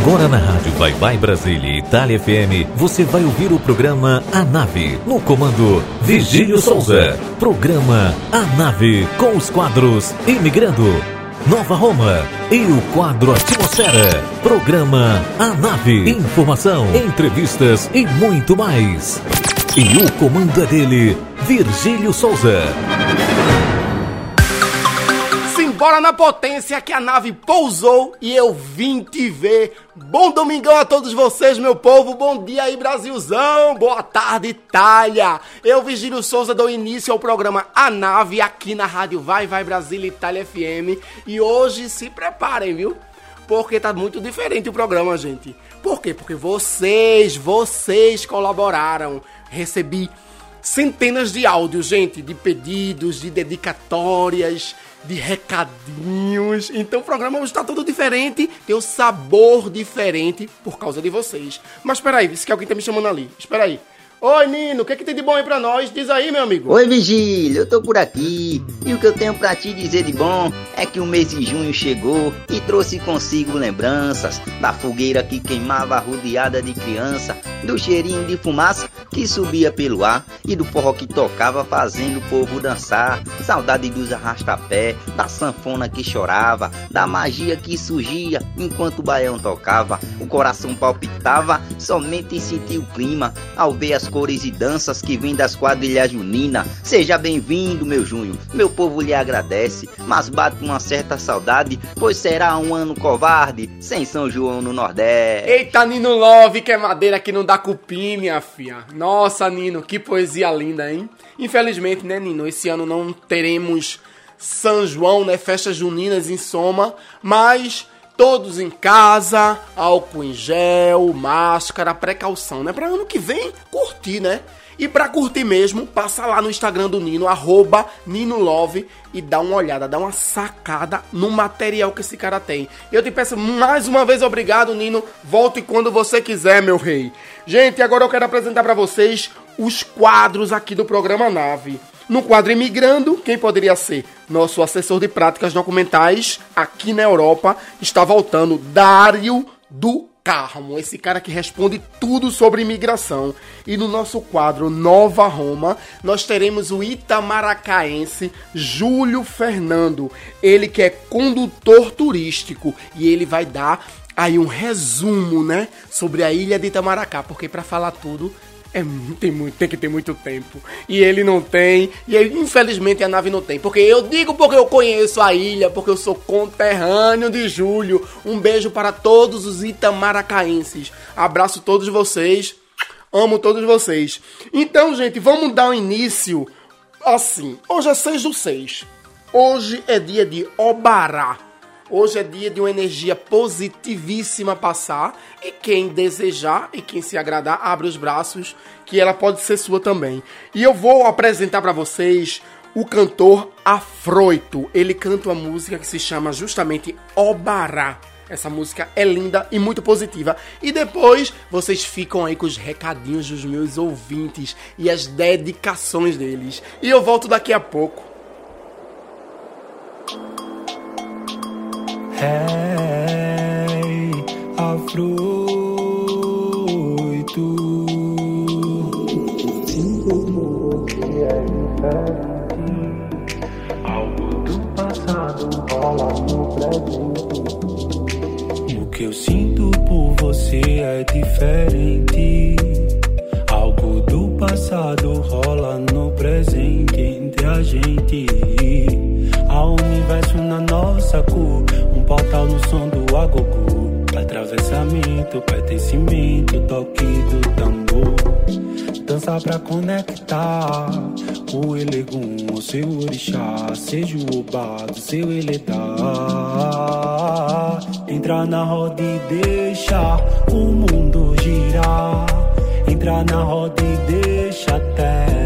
Agora na Rádio Vai Vai Brasília Itália FM, você vai ouvir o programa A Nave, no comando Vigílio Souza. Programa A Nave, com os quadros Imigrando, Nova Roma e o quadro Atmosfera. Programa A Nave, informação, entrevistas e muito mais. E o comando é dele, Virgílio Souza. Simbora na potência que a nave pousou e eu vim te ver. Bom domingão a todos vocês, meu povo. Bom dia aí, Brasilzão. Boa tarde, Itália. Eu, Vigílio Souza, dou início ao programa A Nave aqui na Rádio Vai Vai Brasília Itália FM. E hoje se preparem, viu? Porque tá muito diferente o programa, gente. Por quê? Porque vocês, vocês colaboraram. Recebi centenas de áudios, gente, de pedidos, de dedicatórias de recadinhos. Então o programa hoje tá todo diferente, tem um sabor diferente por causa de vocês. Mas espera aí, disse que alguém tá me chamando ali. Espera aí. Oi, Nino, o que, é que tem de bom aí pra nós? Diz aí, meu amigo. Oi, Vigílio, eu tô por aqui. E o que eu tenho pra te dizer de bom é que o mês de junho chegou e trouxe consigo lembranças da fogueira que queimava rodeada de criança, do cheirinho de fumaça que subia pelo ar e do forró que tocava fazendo o povo dançar. Saudade dos arrastapé, da sanfona que chorava, da magia que surgia enquanto o baião tocava. O coração palpitava somente em sentir o clima ao ver as cores e danças que vêm das quadrilhas juninas. Seja bem-vindo, meu junho, meu povo lhe agradece, mas bate uma certa saudade, pois será um ano covarde, sem São João no Nordeste. Eita, Nino Love, que é madeira que não dá cupim, minha filha. Nossa, Nino, que poesia linda, hein? Infelizmente, né, Nino, esse ano não teremos São João, né, festas juninas em Soma, mas todos em casa, álcool em gel, máscara, precaução, né? Para ano que vem curtir, né? E para curtir mesmo, passa lá no Instagram do Nino, arroba Nino Love, e dá uma olhada, dá uma sacada no material que esse cara tem. Eu te peço mais uma vez obrigado, Nino. Volte quando você quiser, meu rei. Gente, agora eu quero apresentar para vocês os quadros aqui do programa Nave. No quadro Imigrando, quem poderia ser? Nosso assessor de práticas documentais aqui na Europa está voltando, Dário do Carmo, esse cara que responde tudo sobre imigração. E no nosso quadro Nova Roma, nós teremos o itamaracaense Júlio Fernando, ele que é condutor turístico e ele vai dar aí um resumo, né, sobre a ilha de Itamaracá, porque para falar tudo é, tem, muito, tem que ter muito tempo. E ele não tem. E ele, infelizmente a nave não tem. Porque eu digo porque eu conheço a ilha, porque eu sou conterrâneo de Júlio. Um beijo para todos os itamaracaenses. Abraço todos vocês. Amo todos vocês. Então, gente, vamos dar um início assim. Hoje é 6 do 6. Hoje é dia de Obará. Hoje é dia de uma energia positivíssima passar e quem desejar e quem se agradar, abre os braços que ela pode ser sua também. E eu vou apresentar para vocês o cantor Afroito. Ele canta uma música que se chama justamente Obará. Essa música é linda e muito positiva. E depois vocês ficam aí com os recadinhos dos meus ouvintes e as dedicações deles. E eu volto daqui a pouco. Hey, afroito. Sinto é diferente. Algo do passado rola no presente. O que eu sinto por você é diferente. Algo do passado rola no presente entre a gente. Há um universo na nossa cor, um portal no som do agogô. Atravessamento, pertencimento, toque do tambor. Dança pra conectar o elegum, o seu orixá, seja o obá seu eledá. Entrar na roda e deixar o mundo girar. Entrar na roda e deixa até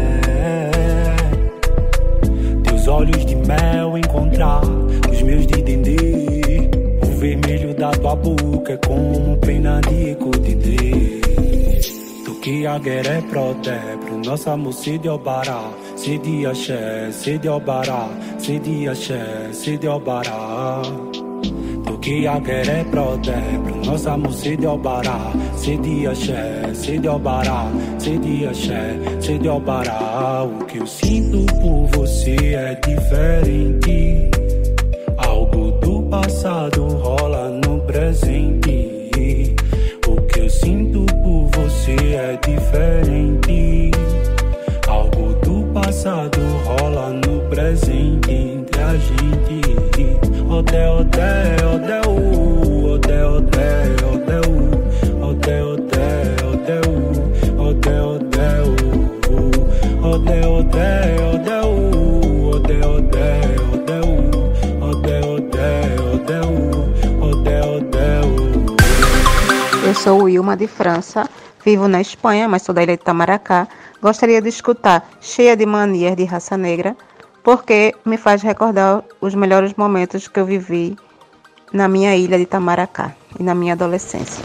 teus olhos de mel encontrar os meus de dendê. O vermelho da tua boca é como pena de codidê. Tu que a guerra é proté pro nosso amor se de obará. Se de axé, se de obará, se de axé, se de obará. Que a quer é prodé Pro nosso amor se de albará Se de axé, se de albará Se de axé, se de albará. O que eu sinto por você é diferente. Algo do passado rola no presente. O que eu sinto por você é diferente. Algo do passado rola no presente a gente Ode, ode, ode, o Ode, ode, ode, o Ode, ode, ode, o Ode, ode, o Ode, ode, ode, o Ode, ode, ode, o Ode, ode, ode, o Ode, ode, o Eu sou Wilma de França, vivo na Espanha, mas sou da ilha de Tamaracá. Gostaria de escutar Cheia de Manias de Raça Negra porque me faz recordar os melhores momentos que eu vivi na minha ilha de Tamaracá e na minha adolescência.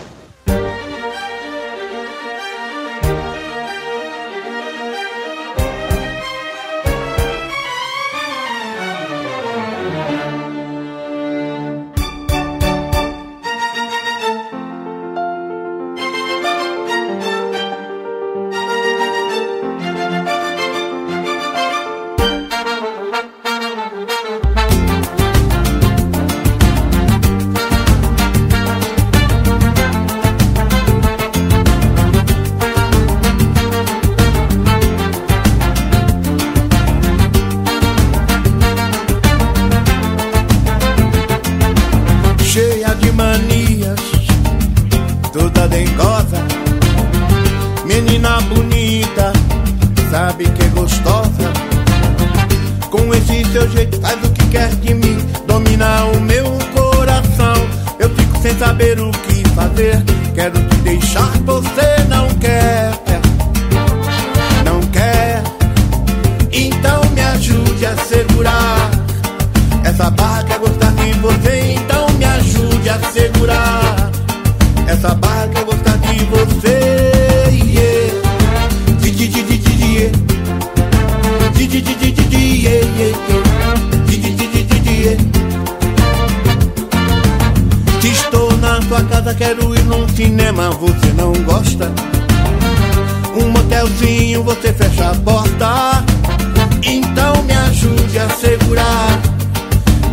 não, você não gosta. Um motelzinho, você fecha a porta. Então me ajude a segurar.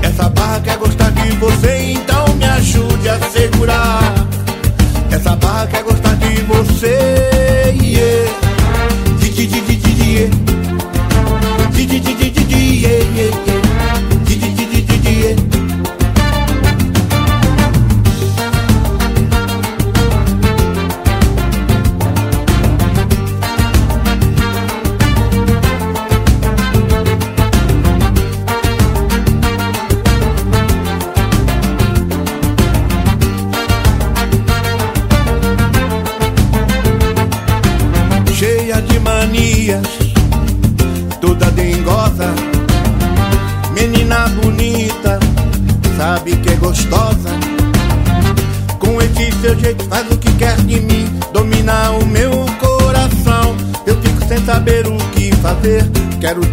Essa barra quer gostar de você, então me ajude a segurar. Essa barra quer gostar de você. Yeah. Programa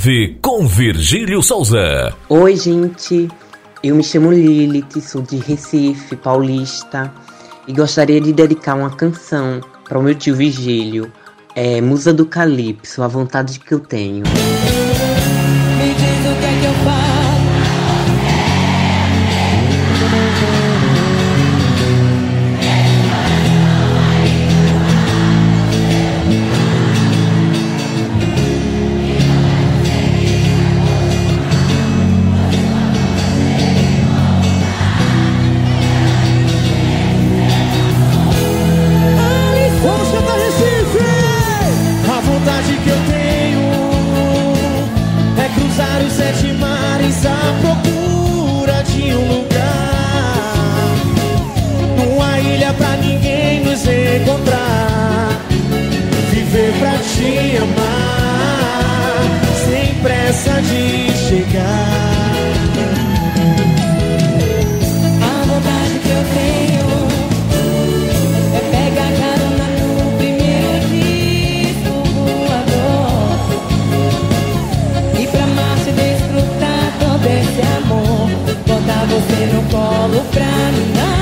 Chave com Virgílio Souza. Oi, gente. Eu me chamo Lilith, sou de Recife, paulista, e gostaria de dedicar uma canção para o meu tio Virgílio, é Musa do Calypso, a vontade que eu tenho. colo pra mim.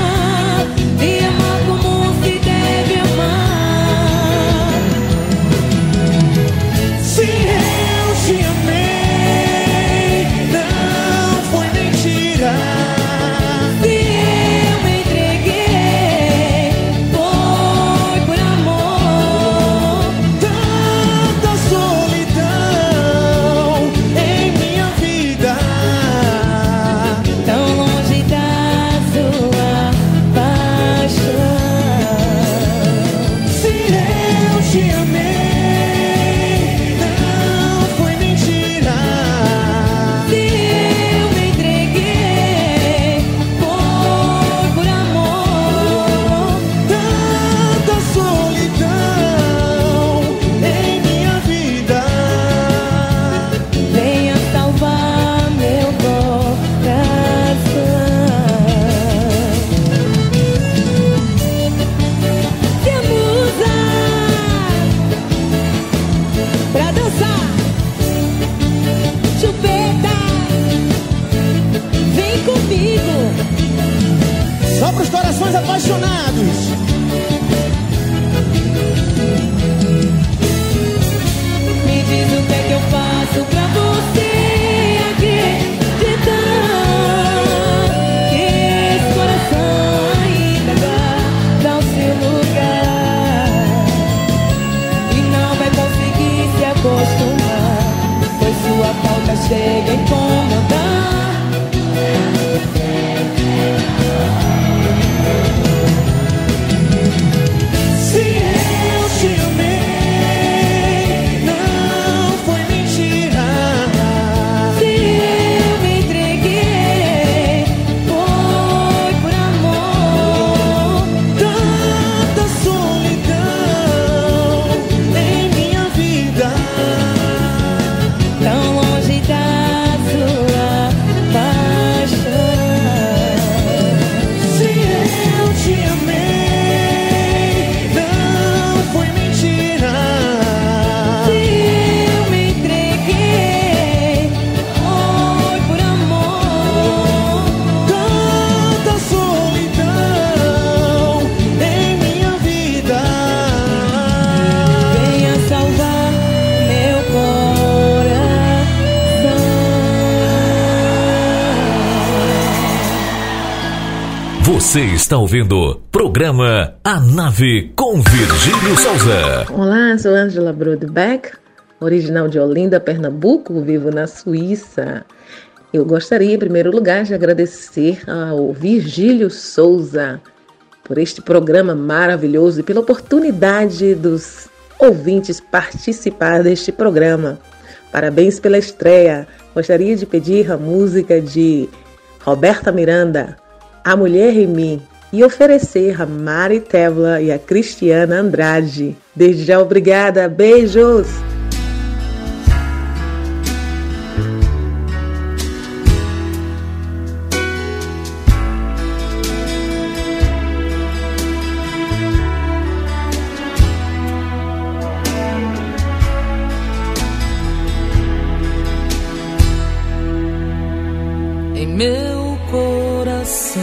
Você está ouvindo programa A Nave com Virgílio Souza. Olá, sou Angela Brodbeck, original de Olinda, Pernambuco, vivo na Suíça. Eu gostaria, em primeiro lugar, de agradecer ao Virgílio Souza por este programa maravilhoso e pela oportunidade dos ouvintes participar deste programa. Parabéns pela estreia. Gostaria de pedir a música de Roberta Miranda, a Mulher em Mim e oferecer a Mari Tevla e a Cristiana Andrade. Desde já, obrigada. Beijos! Em meu corpo coração.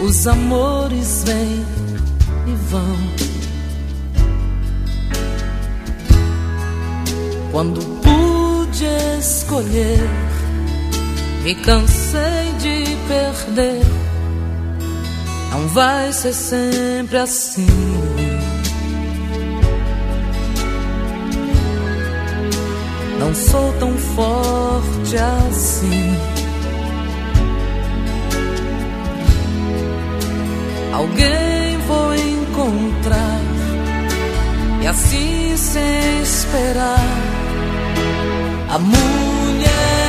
Os amores vêm e vão. Quando pude escolher, me cansei de perder. Não vai ser sempre assim. Sou tão forte assim. Alguém vou encontrar e assim sem esperar a mulher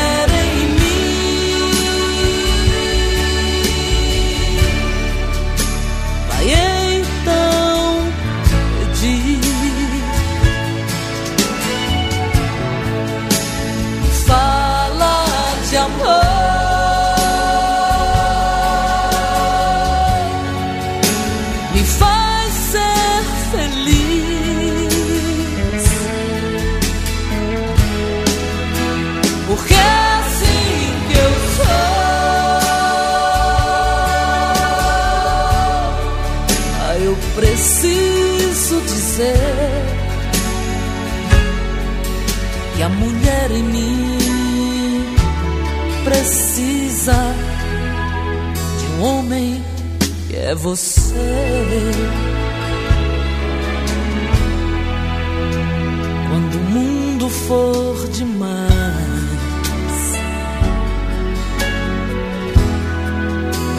você. Quando o mundo for demais,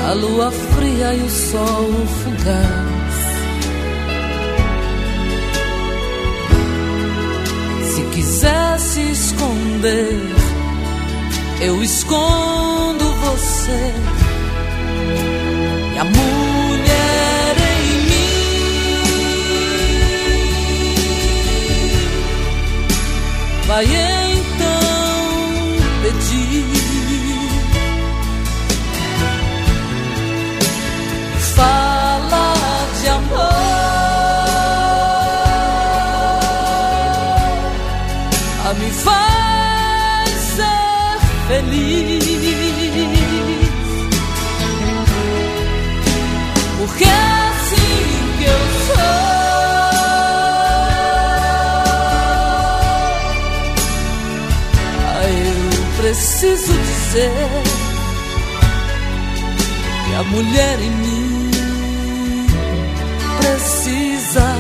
a lua fria e o sol fugaz. Se quiser se esconder, eu escondo você. Vai então pedir. Fala de amor, a me faz ser feliz. Dizer que a mulher em mim precisa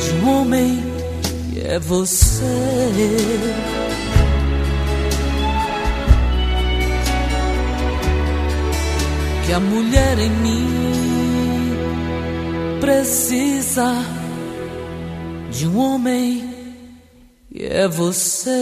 de um homem que é você. que a mulher em mim precisa de um homem e é você.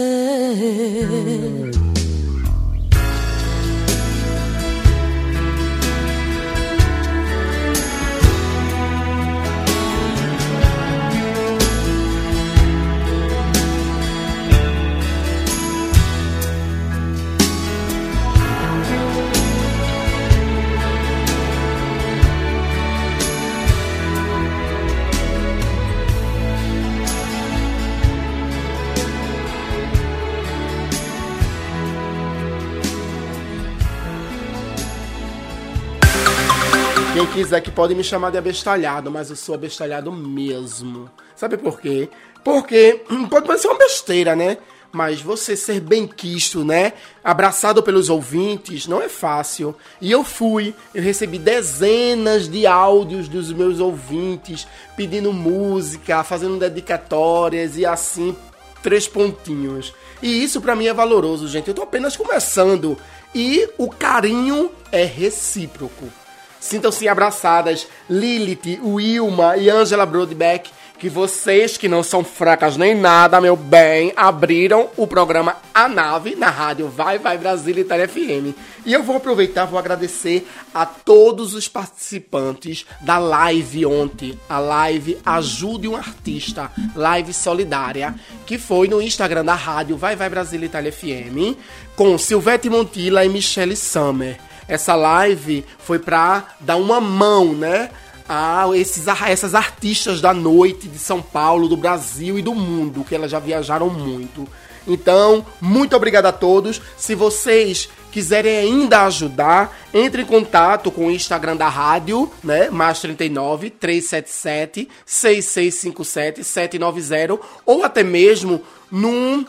Quiser que pode me chamar de abestalhado, mas eu sou abestalhado mesmo. Sabe por quê? Porque hum, pode parecer uma besteira, né? Mas você ser bem quisto, né? Abraçado pelos ouvintes, não é fácil. E eu fui, eu recebi dezenas de áudios dos meus ouvintes pedindo música, fazendo dedicatórias e assim, três pontinhos. E isso pra mim é valoroso, gente. Eu tô apenas começando. E o carinho é recíproco. Sintam-se abraçadas, Lilith, Wilma e Angela Broadbeck, que vocês, que não são fracas nem nada, meu bem, abriram o programa A Nave na rádio Vai Vai Brasil Itália FM. E eu vou aproveitar, vou agradecer a todos os participantes da live ontem, a live Ajude um Artista, live solidária, que foi no Instagram da rádio Vai Vai Brasil Itália FM, com Silvete Montilla e Michele Summer essa live foi pra dar uma mão, né? A esses, a essas artistas da noite de São Paulo, do Brasil e do mundo, que elas já viajaram muito. Então, muito obrigado a todos. Se vocês quiserem ainda ajudar, entre em contato com o Instagram da rádio, né? Mais 39 377 6657 790 ou até mesmo num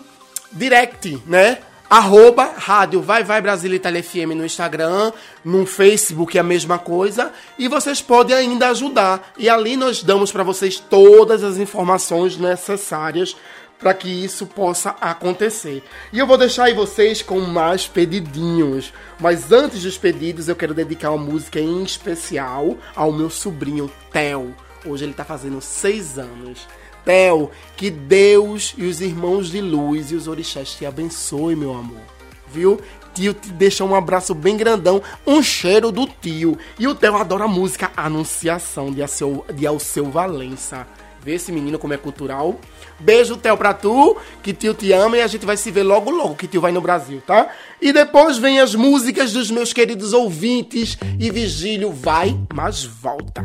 direct, né? Arroba Rádio Vai Vai Brasília Itália FM no Instagram, no Facebook é a mesma coisa. E vocês podem ainda ajudar. E ali nós damos para vocês todas as informações necessárias para que isso possa acontecer. E eu vou deixar aí vocês com mais pedidinhos. Mas antes dos pedidos, eu quero dedicar uma música em especial ao meu sobrinho Theo. Hoje ele tá fazendo seis anos. Theo, que Deus e os irmãos de luz e os orixás te abençoe, meu amor. Viu? Tio te deixa um abraço bem grandão, um cheiro do tio. E o Theo adora a música Anunciação de Alceu, de Alceu Valença. Vê esse menino como é cultural. Beijo, Theo, pra tu, que tio te ama e a gente vai se ver logo, logo, que tio vai no Brasil, tá? E depois vem as músicas dos meus queridos ouvintes e Vigílio vai, mas volta.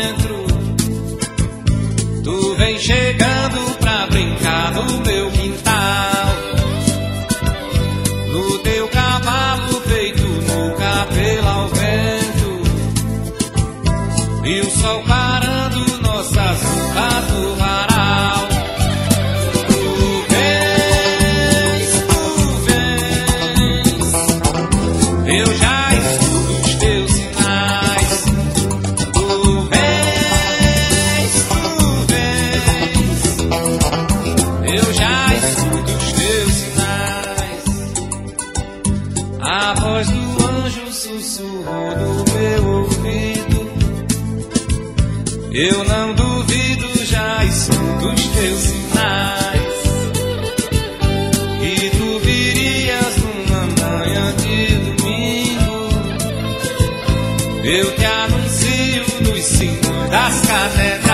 O sol parando nossas roupas no. Das catedrais.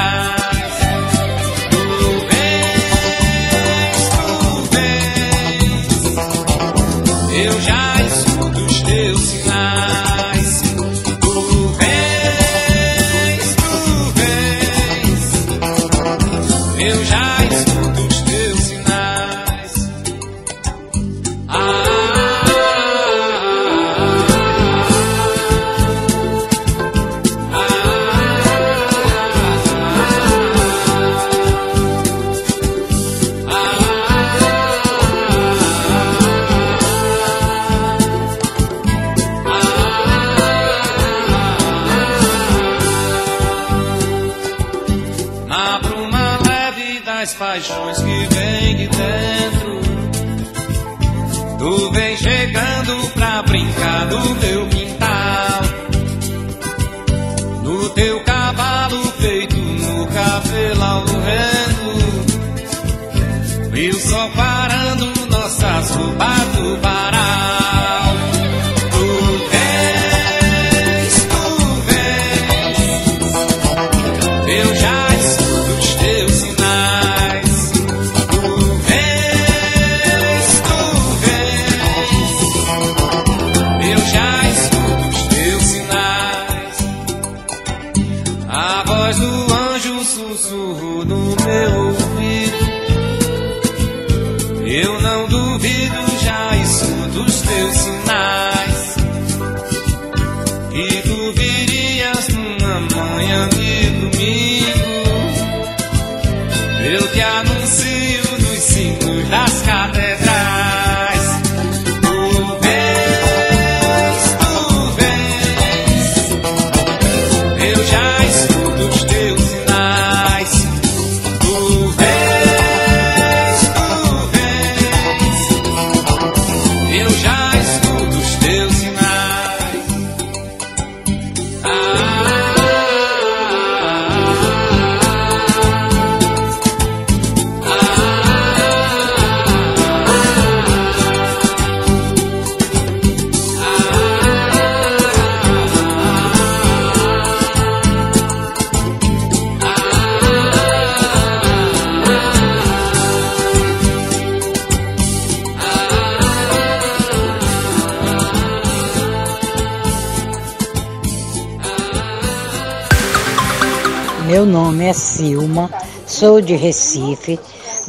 Sou de Recife.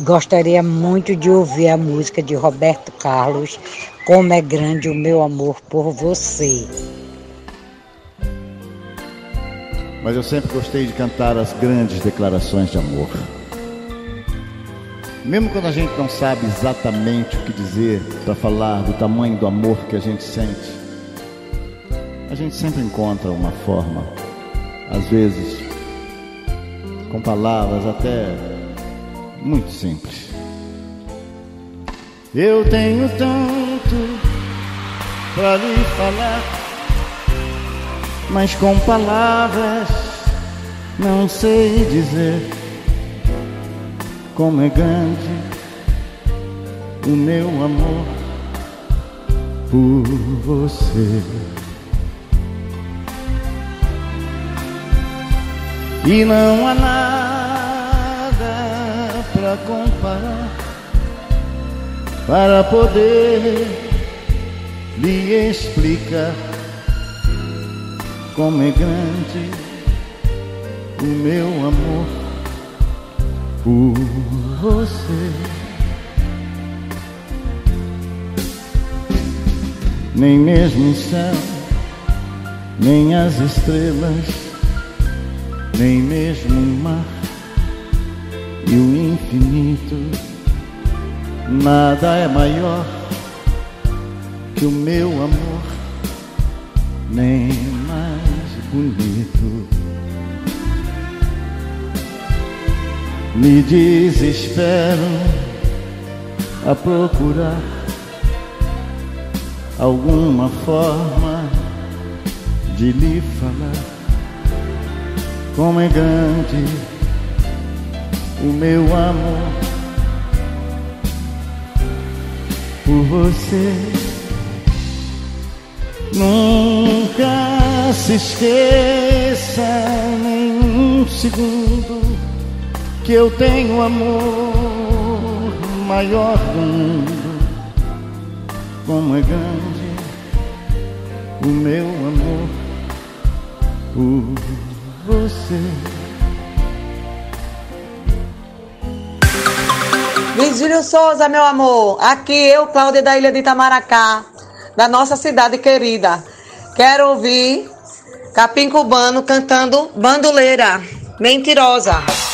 Gostaria muito de ouvir a música de Roberto Carlos, Como é Grande o Meu Amor por Você. Mas eu sempre gostei de cantar as grandes declarações de amor. Mesmo quando a gente não sabe exatamente o que dizer para falar do tamanho do amor que a gente sente, a gente sempre encontra uma forma, às vezes com palavras até muito simples. Eu tenho tanto para lhe falar, mas com palavras não sei dizer como é grande o meu amor por você. E não há nada para comparar para poder lhe explicar como é grande o meu amor por você. Nem mesmo o céu, nem as estrelas, nem mesmo o mar e o infinito, nada é maior que o meu amor, nem mais bonito. Me desespero a procurar alguma forma de lhe falar como é grande o meu amor por você. Nunca se esqueça nem um segundo que eu tenho amor maior do mundo, como é grande o meu amor por você. Virgílio Souza, meu amor, aqui eu, Cláudia da Ilha de Itamaracá, da nossa cidade querida. Quero ouvir Capim Cubano cantando Bandoleira, Mentirosa.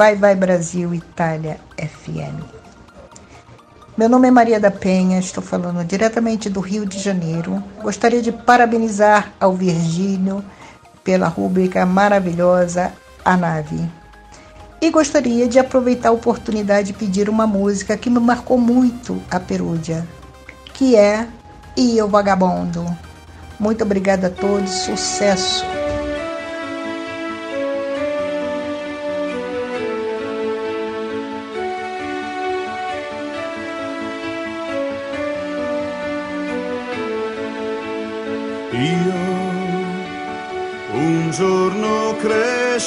Vai Vai Brasil Itália FM. Meu nome é Maria da Penha, estou falando diretamente do Rio de Janeiro. Gostaria de parabenizar ao Virgílio pela rúbrica maravilhosa A Nave. E gostaria de aproveitar a oportunidade e pedir uma música que me marcou muito a Perúdia, que é E o Vagabundo. Muito obrigada a todos, sucesso!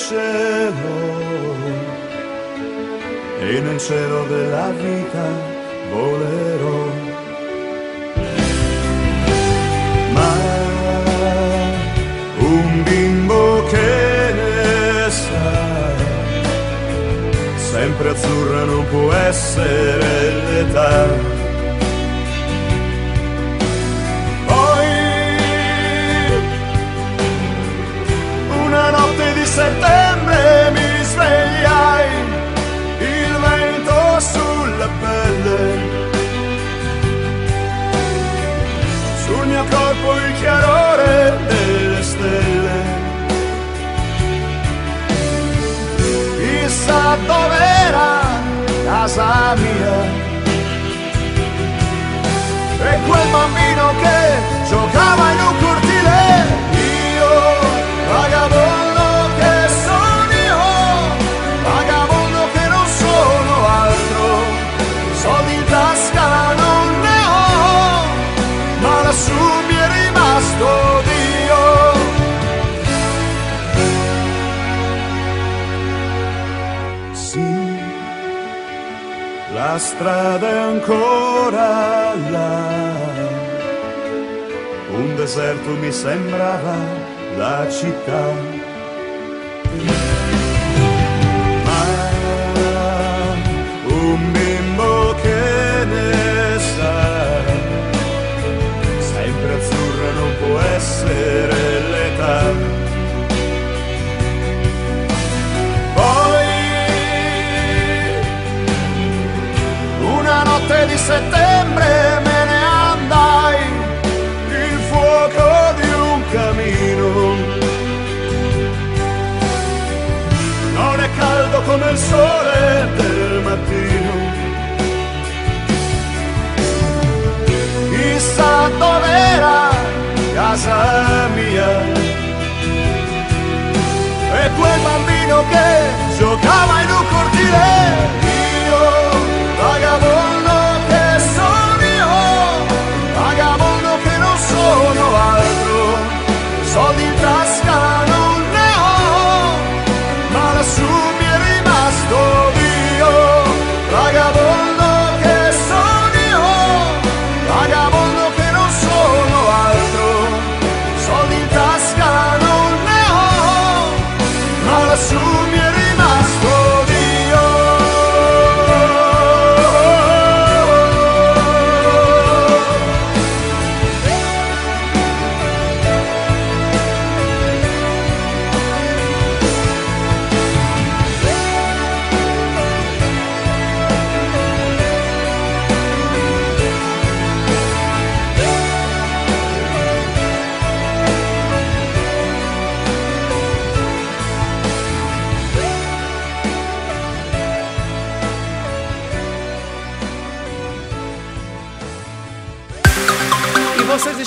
Crescerò e nel cielo della vita volerò. Ma un bimbo che ne sa, sempre azzurra non può essere l'età. Settembre mi svegliai, il vento sulla pelle, sul mio corpo il chiarore delle stelle. Chissà dov'era casa mia. E quel bambino che giocava in un strada è ancora là. Un deserto mi sembrava la città. Settembre me ne andai, il fuoco di un camino. Non è caldo come il sole del mattino. Chissà dov'era casa mia. E quel bambino che giocava in un cortile,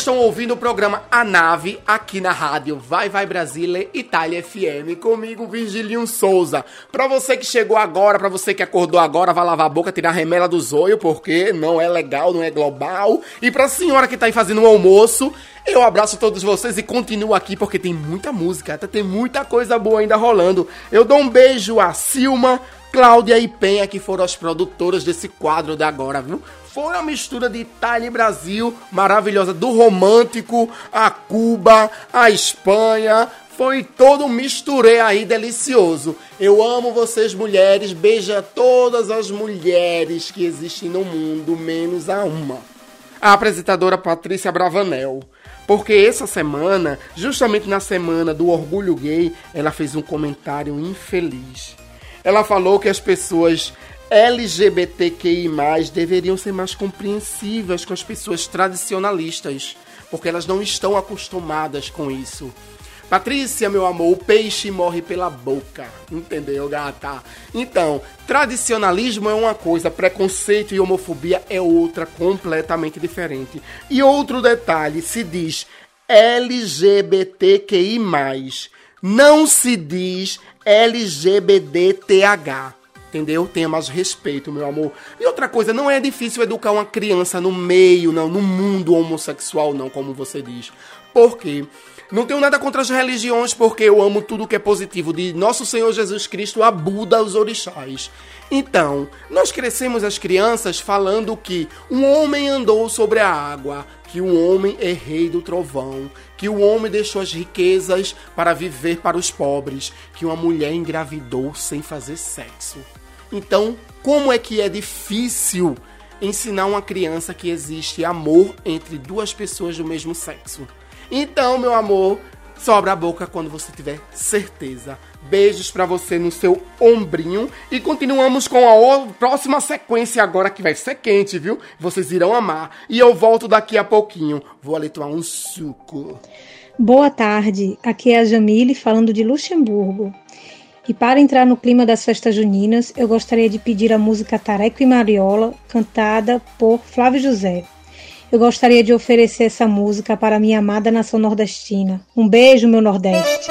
estão ouvindo o programa A Nave aqui na rádio Vai Vai Brasília Itália FM comigo Virgilinho Souza. Pra você que chegou agora, pra você que acordou agora, vai lavar a boca, tirar a remela do zóio, porque não é legal, não é global. E pra senhora que tá aí fazendo um almoço, eu abraço todos vocês e continuo aqui porque tem muita música, até tem muita coisa boa ainda rolando. Eu dou um beijo a Silma, Cláudia e Penha, que foram as produtoras desse quadro de agora, viu? Foi uma mistura de Itália e Brasil maravilhosa, do romântico, a Cuba, a Espanha. Foi todo um misturê aí delicioso. Eu amo vocês, mulheres. Beija todas as mulheres que existem no mundo, menos a uma. A apresentadora Patrícia Bravanel. Porque essa semana, justamente na semana do orgulho gay, ela fez um comentário infeliz. Ela falou que as pessoas LGBTQI+, deveriam ser mais compreensivas com as pessoas tradicionalistas, porque elas não estão acostumadas com isso. Patrícia, meu amor, o peixe morre pela boca. Entendeu, gata? Então, tradicionalismo é uma coisa, preconceito e homofobia é outra, completamente diferente. E outro detalhe, se diz LGBTQI+, não se diz LGBTH entendeu? Tenha mais respeito, meu amor. E outra coisa, não é difícil educar uma criança no meio, não, no mundo homossexual, não, como você diz. Por quê? Não tenho nada contra as religiões, porque eu amo tudo que é positivo, de Nosso Senhor Jesus Cristo a Buda, os orixás. Então, nós crescemos as crianças falando que um homem andou sobre a água, que o homem é rei do trovão, que o homem deixou as riquezas para viver para os pobres, que uma mulher engravidou sem fazer sexo. Então, como é que é difícil ensinar uma criança que existe amor entre duas pessoas do mesmo sexo? Então, meu amor, sobra a boca quando você tiver certeza. Beijos para você no seu ombrinho e continuamos com a próxima sequência agora que vai ser quente, viu? Vocês irão amar. E eu volto daqui a pouquinho. Vou ali tomar um suco. Boa tarde. Aqui é a Jamile falando de Luxemburgo. E para entrar no clima das festas juninas, eu gostaria de pedir a música Tareco e Mariola, cantada por Flávio José. Eu gostaria de oferecer essa música para minha amada nação nordestina. Um beijo, meu Nordeste.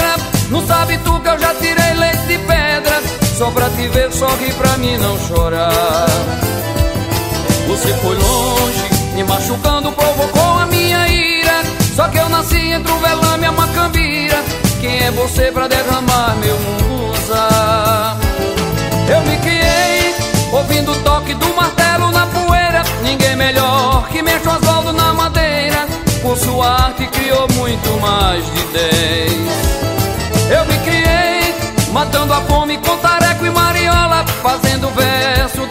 Não sabe tu que eu já tirei leite de pedra Só pra te ver, sorri pra mim não chorar. Você foi longe, me machucando, provocou a minha ira. Só que eu nasci entre o velame e a macambira. Quem é você pra derramar meu musa? Eu me criei, ouvindo o toque do martelo na poeira. Ninguém melhor que mexe o asfalto na madeira. Por sua arte criou muito mais de dez eu me criei, matando a fome com tareco e mariola Fazendo verso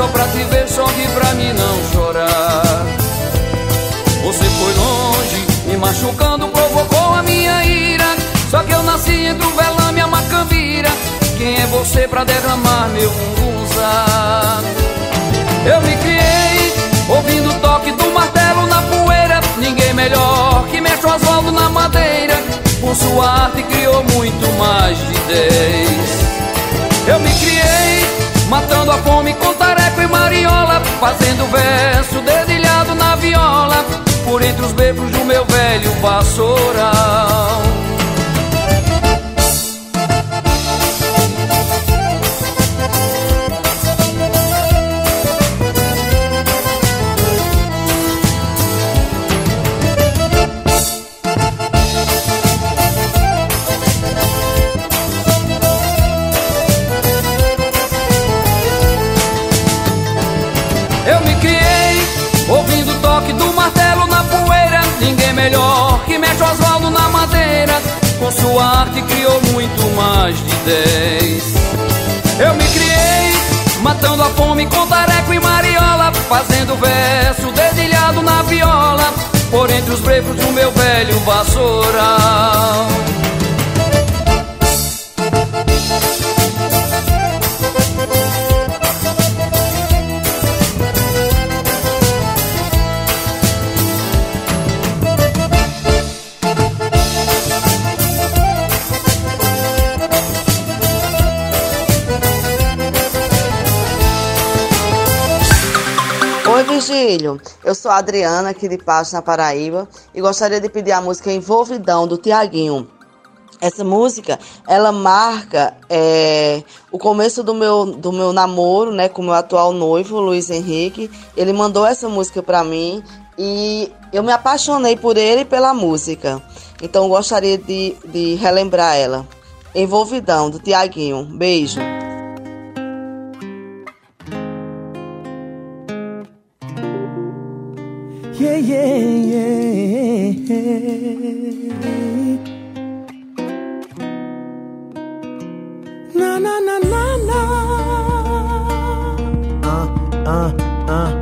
só pra te ver, sorri pra mim não chorar. Você foi longe, me machucando, provocou a minha ira. Só que eu nasci entre o velame e a macambira. Quem é você pra derramar meu unguza? Eu me criei, ouvindo o toque do martelo na poeira. Ninguém melhor que mexe o asvaldo na madeira. Por sua arte criou muito mais de 10. Eu me criei matando a fome com tareco e mariola, fazendo verso dedilhado na viola, por entre os bebos do meu velho vassoural. Arte criou muito mais de dez. Eu me criei matando a fome com tareco e mariola, fazendo verso dedilhado na viola, por entre os brevos do meu velho vassoural. Virgílio. Eu sou a Adriana, aqui de Pasto, na Paraíba, e gostaria de pedir a música Envolvidão, do Tiaguinho. Essa música, ela marca é, o começo do meu, do meu namoro, né, com o meu atual noivo, Luiz Henrique. Ele mandou essa música pra mim e eu me apaixonei por ele e pela música. Então, gostaria de, de relembrar ela. Envolvidão, do Tiaguinho. Beijo. Na, na, na, na, na. Ah, ah, ah.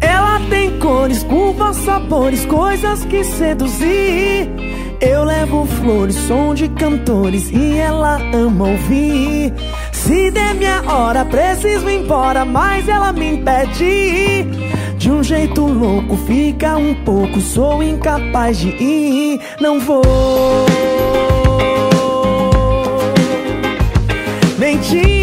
Ela tem cores, curvas, sabores, coisas que seduzir. Eu levo flores, som de cantores e ela ama ouvir. Se der minha hora, preciso ir embora, mas ela me impede. De um jeito louco, fica um pouco, sou incapaz de ir, não vou. Mentir,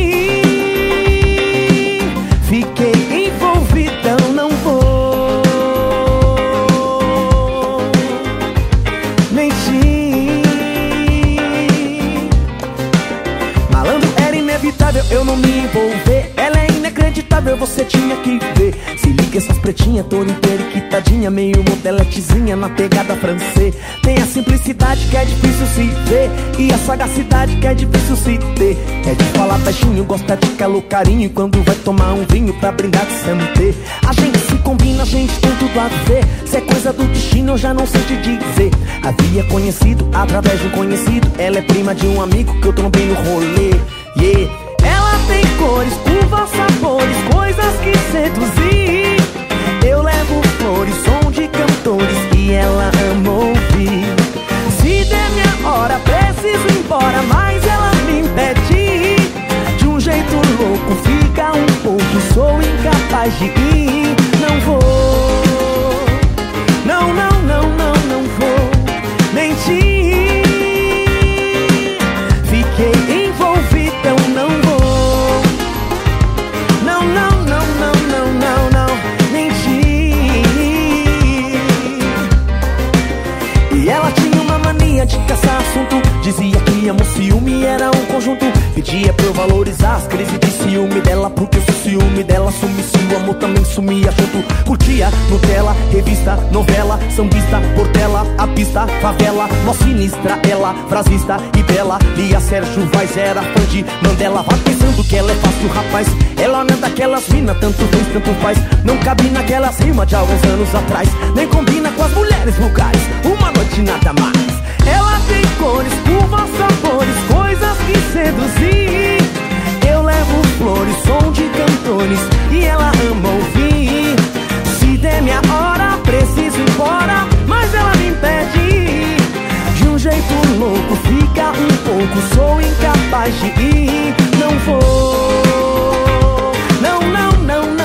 inacreditável, você tinha que ver. Se liga essas pretinhas, toda inteiriquitadinha, meio modeletezinha na pegada francês. Tem a simplicidade que é difícil se ver, e a sagacidade que é difícil se ter. É de falar baixinho, gosta de calo carinho, e quando vai tomar um vinho pra brindar de santé. A gente se combina, a gente tem tudo a ver. Se é coisa do destino, eu já não sei te dizer. Havia conhecido através de um conhecido, ela é prima de um amigo que eu trombei no rolê. Yeah. Tem cores, curvas, sabores, coisas que seduzir. Eu levo flores, som de cantores e ela ama ouvir. Se der minha hora, preciso ir embora, mas ela me impede. De um jeito louco, fica um pouco, sou incapaz de ir. Revista, novela, sambista, portela, a pista, favela. Mó sinistra, ela, frasista e bela. Lia Sérgio Vaz era fã de Mandela. Vá pensando que ela é fácil, rapaz. Ela não é daquelas mina, tanto fez, tanto faz. Não cabe naquelas rimas de alguns anos atrás. Nem combina com as mulheres vulgares. Uma noite nada mais. Ela tem cores, curvas, sabores, coisas que seduzir. Eu levo flores, som de cantores e ela ama ouvir. Se der minha hora, Preciso ir embora, mas ela me impede. De um jeito louco, fica um pouco. Sou incapaz de ir. Não vou. Não, não, não.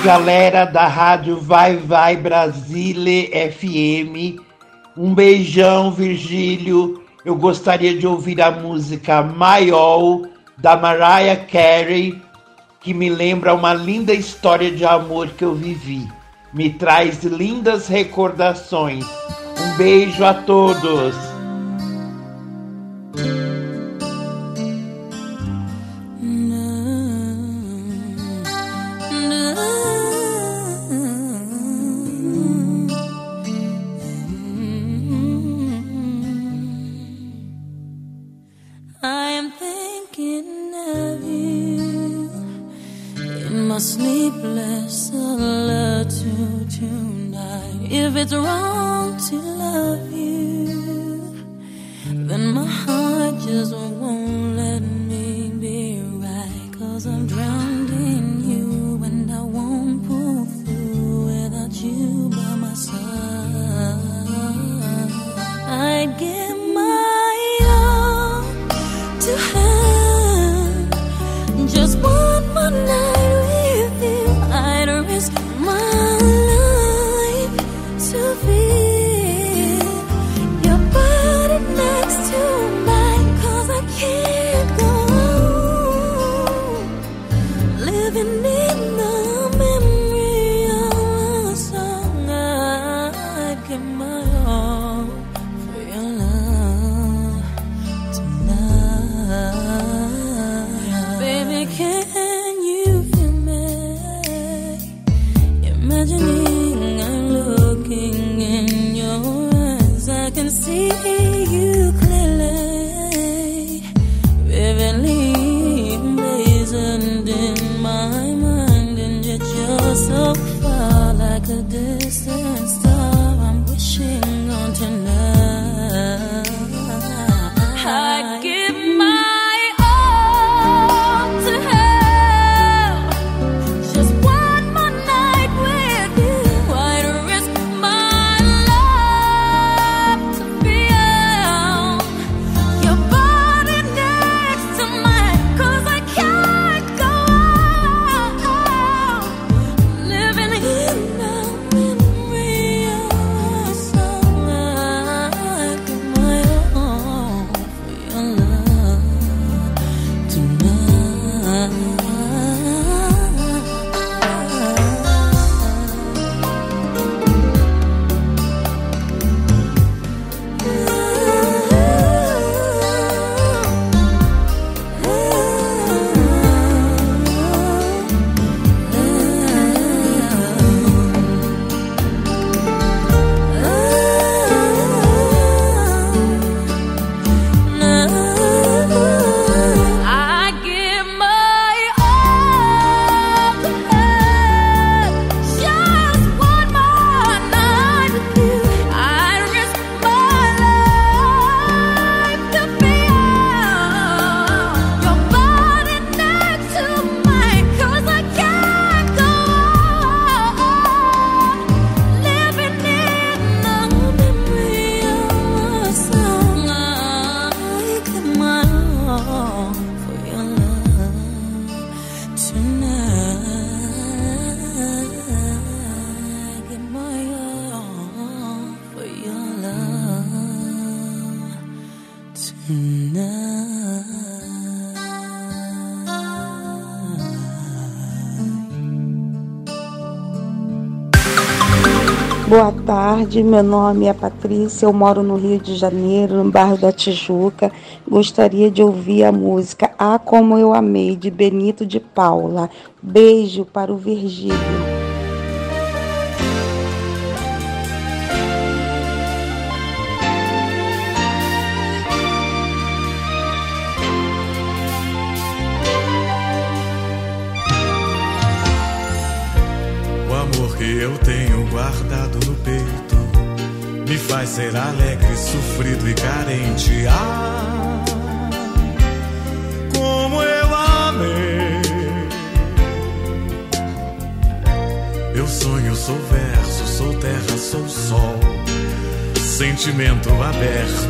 galera da rádio Vai Vai Brasile FM. Um beijão, Virgílio. Eu gostaria de ouvir a música Maior, da Mariah Carey, que me lembra uma linda história de amor que eu vivi. Me traz lindas recordações. Um beijo a todos. tarde, meu nome é Patrícia, eu moro no Rio de Janeiro, no bairro da Tijuca. Gostaria de ouvir a música Ah Como Eu Amei, de Benito de Paula. Beijo para o Virgílio. Sentimento aberto.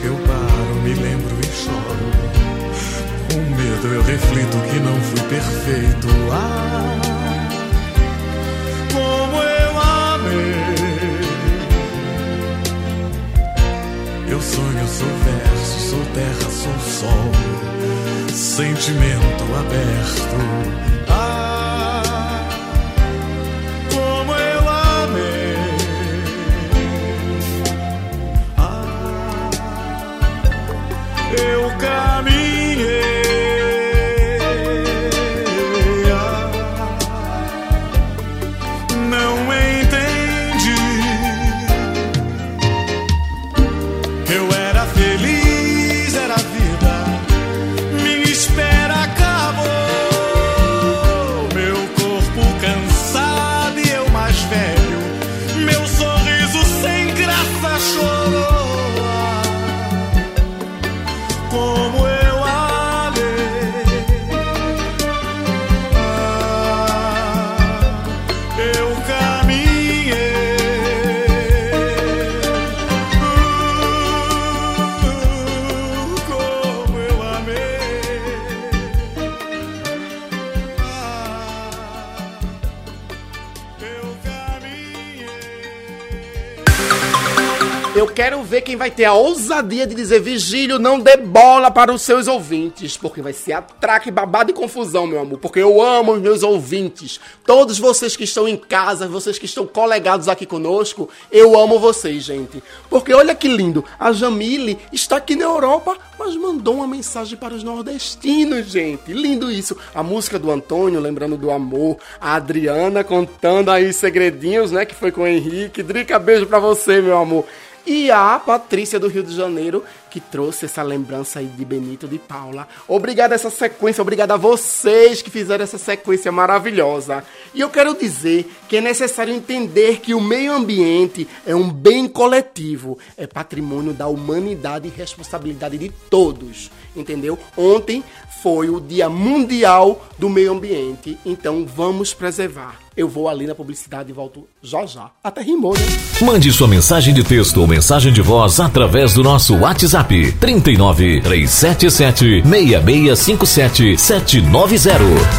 Que eu paro, me lembro e choro. Com medo eu reflito que não fui perfeito. Ah, como eu amei. Eu sonho, sou verso, sou terra, sou sol. Sentimento aberto. Eu caminhei. Ver quem vai ter a ousadia de dizer Vigílio, não dê bola para os seus ouvintes, porque vai ser atraque, babado e confusão, meu amor, porque eu amo os meus ouvintes. Todos vocês que estão em casa, vocês que estão colegados aqui conosco, eu amo vocês, gente. Porque olha que lindo, a Jamile está aqui na Europa, mas mandou uma mensagem para os nordestinos, gente. Lindo isso. A música do Antônio, lembrando do amor, a Adriana contando aí segredinhos, né, que foi com o Henrique. Drica, beijo pra você, meu amor. E a Patrícia do Rio de Janeiro, que trouxe essa lembrança aí de Benito de Paula. Obrigado a essa sequência, obrigado a vocês que fizeram essa sequência maravilhosa. E eu quero dizer que é necessário entender que o meio ambiente é um bem coletivo, é patrimônio da humanidade e responsabilidade de todos, entendeu? Ontem foi o Dia Mundial do Meio Ambiente, então vamos preservar. Eu vou ali na publicidade e volto já já. Até rimou, né? Mande sua mensagem de texto ou mensagem de voz através do nosso WhatsApp 39 377 6657 790.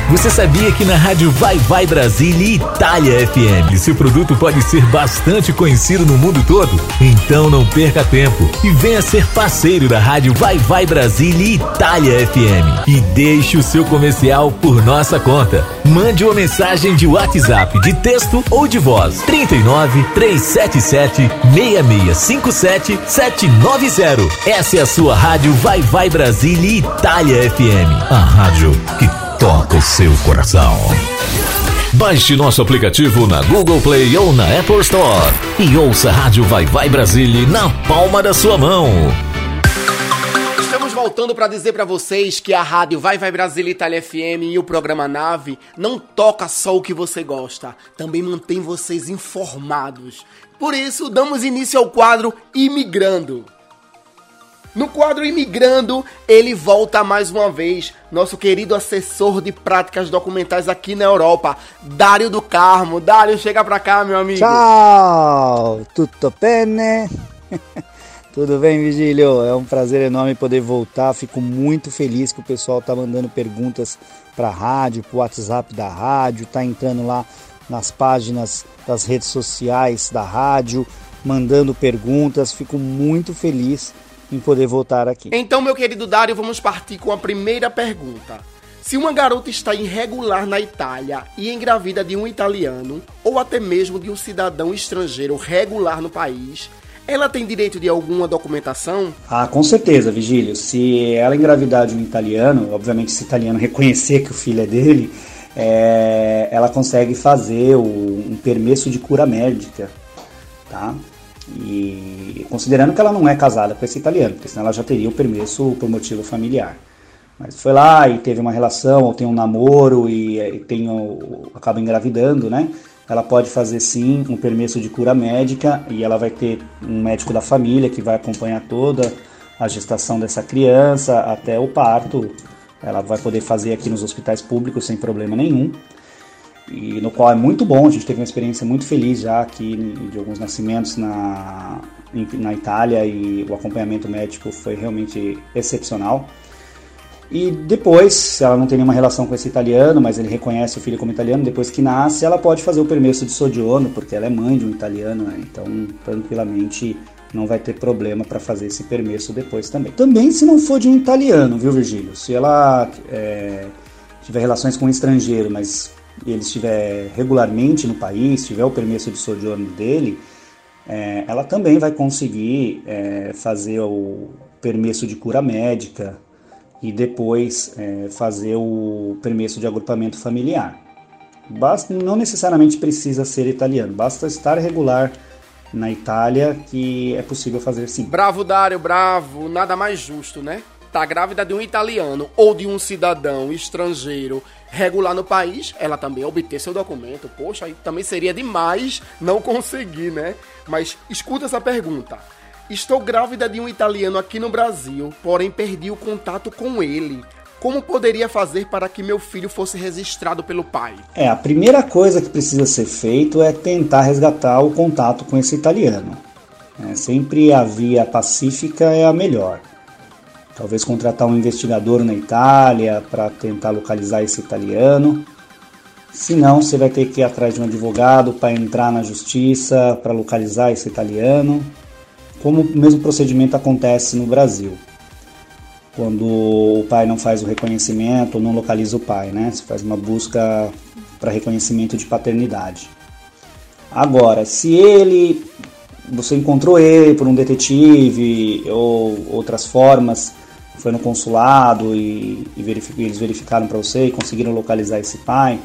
Você sabia que na rádio Vai Vai Brasília e Itália FM seu produto pode ser bastante conhecido no mundo todo? Então não perca tempo e venha ser parceiro da rádio Vai Vai Brasília e Itália FM e deixe o seu comercial por nossa conta. Mande uma mensagem de WhatsApp de texto ou de voz 39 377 6657 790. Essa é a sua rádio Vai Vai Brasília Itália FM, a rádio que toca o seu coração. Baixe nosso aplicativo na Google Play ou na Apple Store e ouça a Rádio Vai Vai Brasília na palma da sua mão. Estamos voltando para dizer para vocês que a rádio Vai Vai Brasília Itália FM e o programa Nave não toca só o que você gosta, também mantém vocês informados. Por isso, damos início ao quadro Imigrando. No quadro Imigrando, ele volta mais uma vez, nosso querido assessor de práticas documentais aqui na Europa, Dário do Carmo. Dário, chega pra cá, meu amigo. Ciao, tutto bene? Tudo bem, Vigílio? É um prazer enorme poder voltar. Fico muito feliz que o pessoal tá mandando perguntas para a rádio, para o WhatsApp da rádio, tá entrando lá nas páginas das redes sociais da rádio, mandando perguntas. Fico muito feliz em poder voltar aqui. Então, meu querido Dário, vamos partir com a primeira pergunta. Se uma garota está irregular na Itália e engravida de um italiano, ou até mesmo de um cidadão estrangeiro regular no país, ela tem direito de alguma documentação? Ah, com certeza, Vigílio. Se ela engravidar de um italiano, obviamente se o italiano reconhecer que o filho é dele, é, ela consegue fazer o, um permesso de cura médica, tá? E considerando que ela não é casada com esse italiano, porque senão ela já teria o permesso por motivo familiar. Mas foi lá e teve uma relação, ou tem um namoro e, e tem o, acaba engravidando, né? Ela pode fazer sim um permesso de cura médica e ela vai ter um médico da família que vai acompanhar toda a gestação dessa criança até o parto. Ela vai poder fazer aqui nos hospitais públicos sem problema nenhum. E no qual é muito bom, a gente teve uma experiência muito feliz já aqui de alguns nascimentos na, na Itália e o acompanhamento médico foi realmente excepcional. E depois, ela não tem nenhuma relação com esse italiano, mas ele reconhece o filho como italiano, depois que nasce, ela pode fazer o permesso de soggiorno, porque ela é mãe de um italiano, né? então tranquilamente não vai ter problema para fazer esse permesso depois também. Também se não for de um italiano, viu, Virgílio? Se ela é, tiver relações com um estrangeiro, mas ele estiver regularmente no país, tiver o permesso de soggiorno dele, é, ela também vai conseguir é, fazer o permesso de cura médica, e depois é, fazer o permesso de agrupamento familiar. Basta, não necessariamente precisa ser italiano, basta estar regular na Itália que é possível fazer sim. Bravo, Dário, bravo. Nada mais justo, né? Tá grávida de um italiano ou de um cidadão estrangeiro regular no país, ela também obter seu documento. Poxa, aí também seria demais não conseguir, né? Mas escuta essa pergunta. Estou grávida de um italiano aqui no Brasil, porém perdi o contato com ele. Como poderia fazer para que meu filho fosse registrado pelo pai? É, a primeira coisa que precisa ser feito é tentar resgatar o contato com esse italiano. É, sempre a via pacífica é a melhor. Talvez contratar um investigador na Itália para tentar localizar esse italiano. Se não, você vai ter que ir atrás de um advogado para entrar na justiça para localizar esse italiano como o mesmo procedimento acontece no Brasil. Quando o pai não faz o reconhecimento, não localiza o pai, né? Você faz uma busca para reconhecimento de paternidade. Agora, se ele você encontrou ele por um detetive ou outras formas, foi no consulado e, e verific, eles verificaram para você e conseguiram localizar esse pai,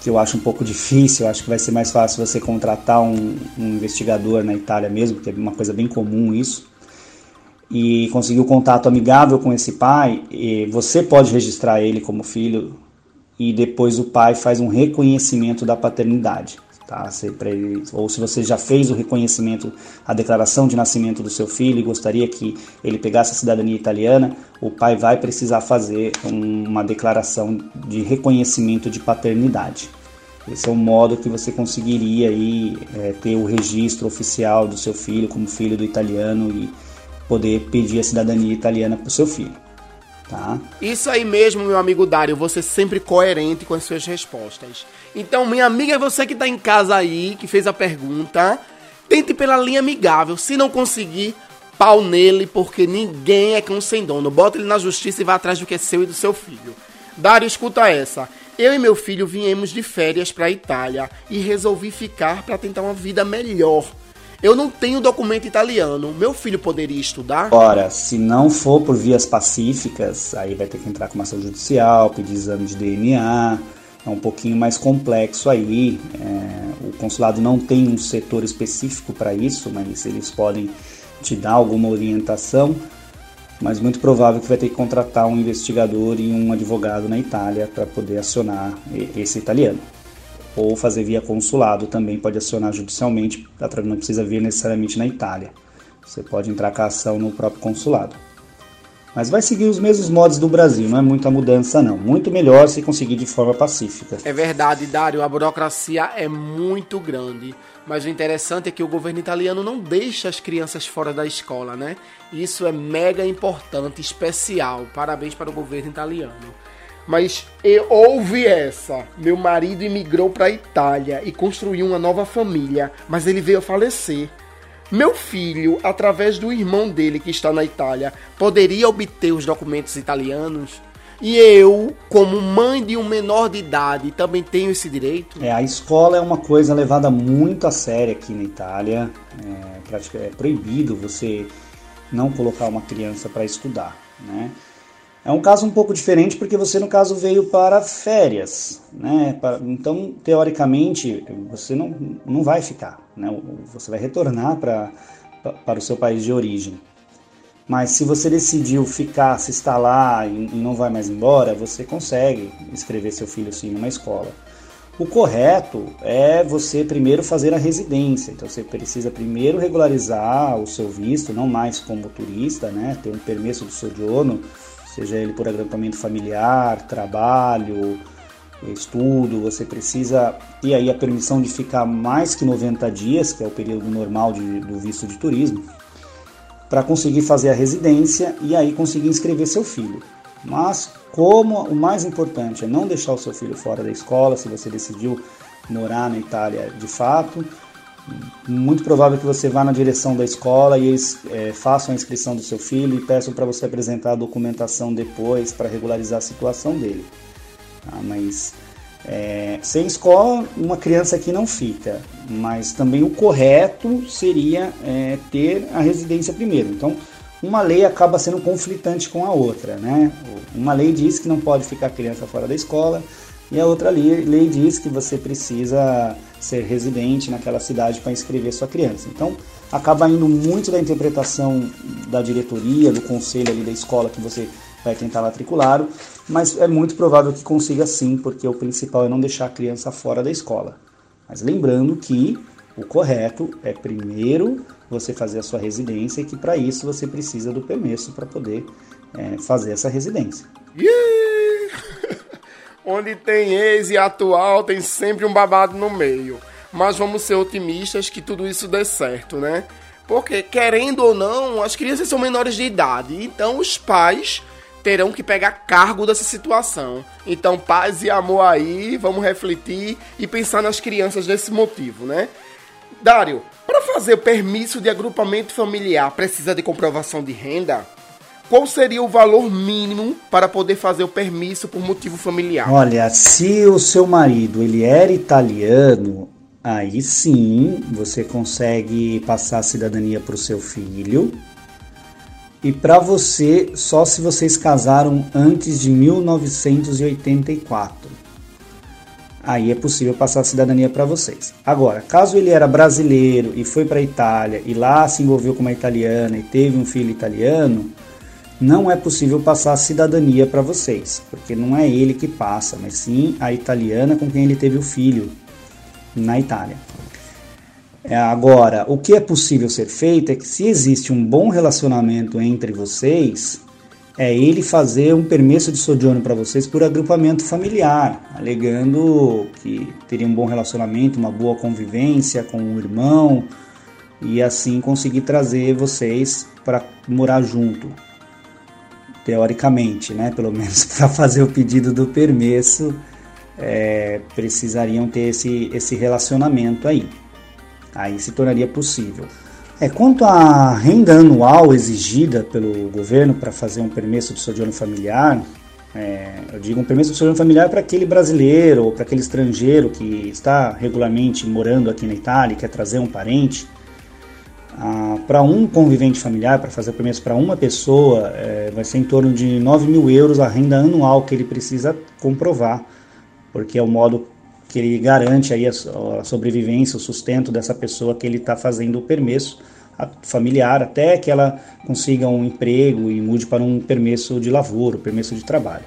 que eu acho um pouco difícil, eu acho que vai ser mais fácil você contratar um, um investigador na Itália mesmo, porque é uma coisa bem comum isso, e conseguir o um contato amigável com esse pai, você pode registrar ele como filho e depois o pai faz um reconhecimento da paternidade. Tá? Se, ele, ou se você já fez o reconhecimento, a declaração de nascimento do seu filho e gostaria que ele pegasse a cidadania italiana, o pai vai precisar fazer um, uma declaração de reconhecimento de paternidade. Esse é o modo que você conseguiria aí, é, ter o registro oficial do seu filho como filho do italiano e poder pedir a cidadania italiana para o seu filho. Tá? Isso aí mesmo, meu amigo Dário, você sempre coerente com as suas respostas. Então, minha amiga, você que está em casa aí, que fez a pergunta, tente pela linha amigável. Se não conseguir, pau nele, porque ninguém é cão sem dono. Bota ele na justiça e vá atrás do que é seu e do seu filho. Dário, escuta essa. Eu e meu filho viemos de férias para a Itália e resolvi ficar para tentar uma vida melhor. Eu não tenho documento italiano. Meu filho poderia estudar? Ora, se não for por vias pacíficas, aí vai ter que entrar com uma ação judicial, pedir exame de DNA. É um pouquinho mais complexo aí. É, o consulado não tem um setor específico para isso, mas eles podem te dar alguma orientação mas muito provável que vai ter que contratar um investigador e um advogado na Itália para poder acionar esse italiano. Ou fazer via consulado também pode acionar judicialmente, não precisa vir necessariamente na Itália. Você pode entrar com a ação no próprio consulado. Mas vai seguir os mesmos modos do Brasil, não é muita mudança não. Muito melhor se conseguir de forma pacífica. É verdade, Dário, a burocracia é muito grande. Mas o interessante é que o governo italiano não deixa as crianças fora da escola, né? Isso é mega importante, especial. Parabéns para o governo italiano. Mas e, houve essa. Meu marido imigrou para a Itália e construiu uma nova família, mas ele veio a falecer. Meu filho, através do irmão dele que está na Itália, poderia obter os documentos italianos? E eu, como mãe de um menor de idade, também tenho esse direito? É, a escola é uma coisa levada muito a sério aqui na Itália. É, é proibido você não colocar uma criança para estudar, né? É um caso um pouco diferente porque você, no caso, veio para férias, né? Então, teoricamente, você não, não vai ficar, né? Você vai retornar para, para o seu país de origem. Mas se você decidiu ficar, se instalar e, não vai mais embora, você consegue inscrever seu filho sim numa escola. O correto é você primeiro fazer a residência. Então você precisa primeiro regularizar o seu visto, não mais como turista, né? Ter um permesso de sojourno seja ele por agrupamento familiar, trabalho, estudo, você precisa ter aí a permissão de ficar mais que 90 dias, que é o período normal de, do visto de turismo, para conseguir fazer a residência e aí conseguir inscrever seu filho. Mas como o mais importante é não deixar o seu filho fora da escola, se você decidiu morar na Itália de fato, muito provável que você vá na direção da escola e eles é, façam a inscrição do seu filho e peçam para você apresentar a documentação depois para regularizar a situação dele. Tá? Mas é, sem escola, uma criança aqui não fica. Mas também o correto seria é, ter a residência primeiro. Então, uma lei acaba sendo conflitante com a outra. Né? Uma lei diz que não pode ficar criança fora da escola e a outra lei, lei diz que você precisa ser residente naquela cidade para inscrever sua criança. Então, acaba indo muito da interpretação da diretoria, do conselho ali da escola que você vai tentar matricular, mas é muito provável que consiga sim, porque o principal é não deixar a criança fora da escola. Mas lembrando que o correto é primeiro você fazer a sua residência e que para isso você precisa do permesso para poder é, fazer essa residência. Yeah! Onde tem ex e atual, tem sempre um babado no meio. Mas vamos ser otimistas que tudo isso dê certo, né? Porque, querendo ou não, as crianças são menores de idade. Então, os pais terão que pegar cargo dessa situação. Então, paz e amor aí, vamos refletir e pensar nas crianças desse motivo, né? Dário, para fazer o permisso de agrupamento familiar, precisa de comprovação de renda? Qual seria o valor mínimo para poder fazer o permisso por motivo familiar? Olha, se o seu marido ele era italiano, aí sim você consegue passar a cidadania para o seu filho. E para você, só se vocês casaram antes de 1984. Aí é possível passar a cidadania para vocês. Agora, caso ele era brasileiro e foi para a Itália e lá se envolveu com uma italiana e teve um filho italiano, não é possível passar a cidadania para vocês, porque não é ele que passa, mas sim a italiana com quem ele teve o filho na Itália. É, agora, o que é possível ser feito é que se existe um bom relacionamento entre vocês, é ele fazer um permesso de sojourno para vocês por agrupamento familiar, alegando que teria um bom relacionamento, uma boa convivência com o irmão e assim conseguir trazer vocês para morar junto teoricamente, né? Pelo menos para fazer o pedido do permesso, é, precisariam ter esse, esse relacionamento aí. Aí se tornaria possível. É, quanto à renda anual exigida pelo governo para fazer um permesso de sojourno familiar, é, eu digo um permesso de sojourno familiar para aquele brasileiro ou para aquele estrangeiro que está regularmente morando aqui na Itália e quer trazer um parente, ah, para um convivente familiar, para fazer permesso para uma pessoa, é, vai ser em torno de 9 mil euros a renda anual que ele precisa comprovar, porque é o modo que ele garante aí a, a sobrevivência, o sustento dessa pessoa que ele está fazendo o permesso familiar, até que ela consiga um emprego e mude para um permesso de lavoura, permesso de trabalho.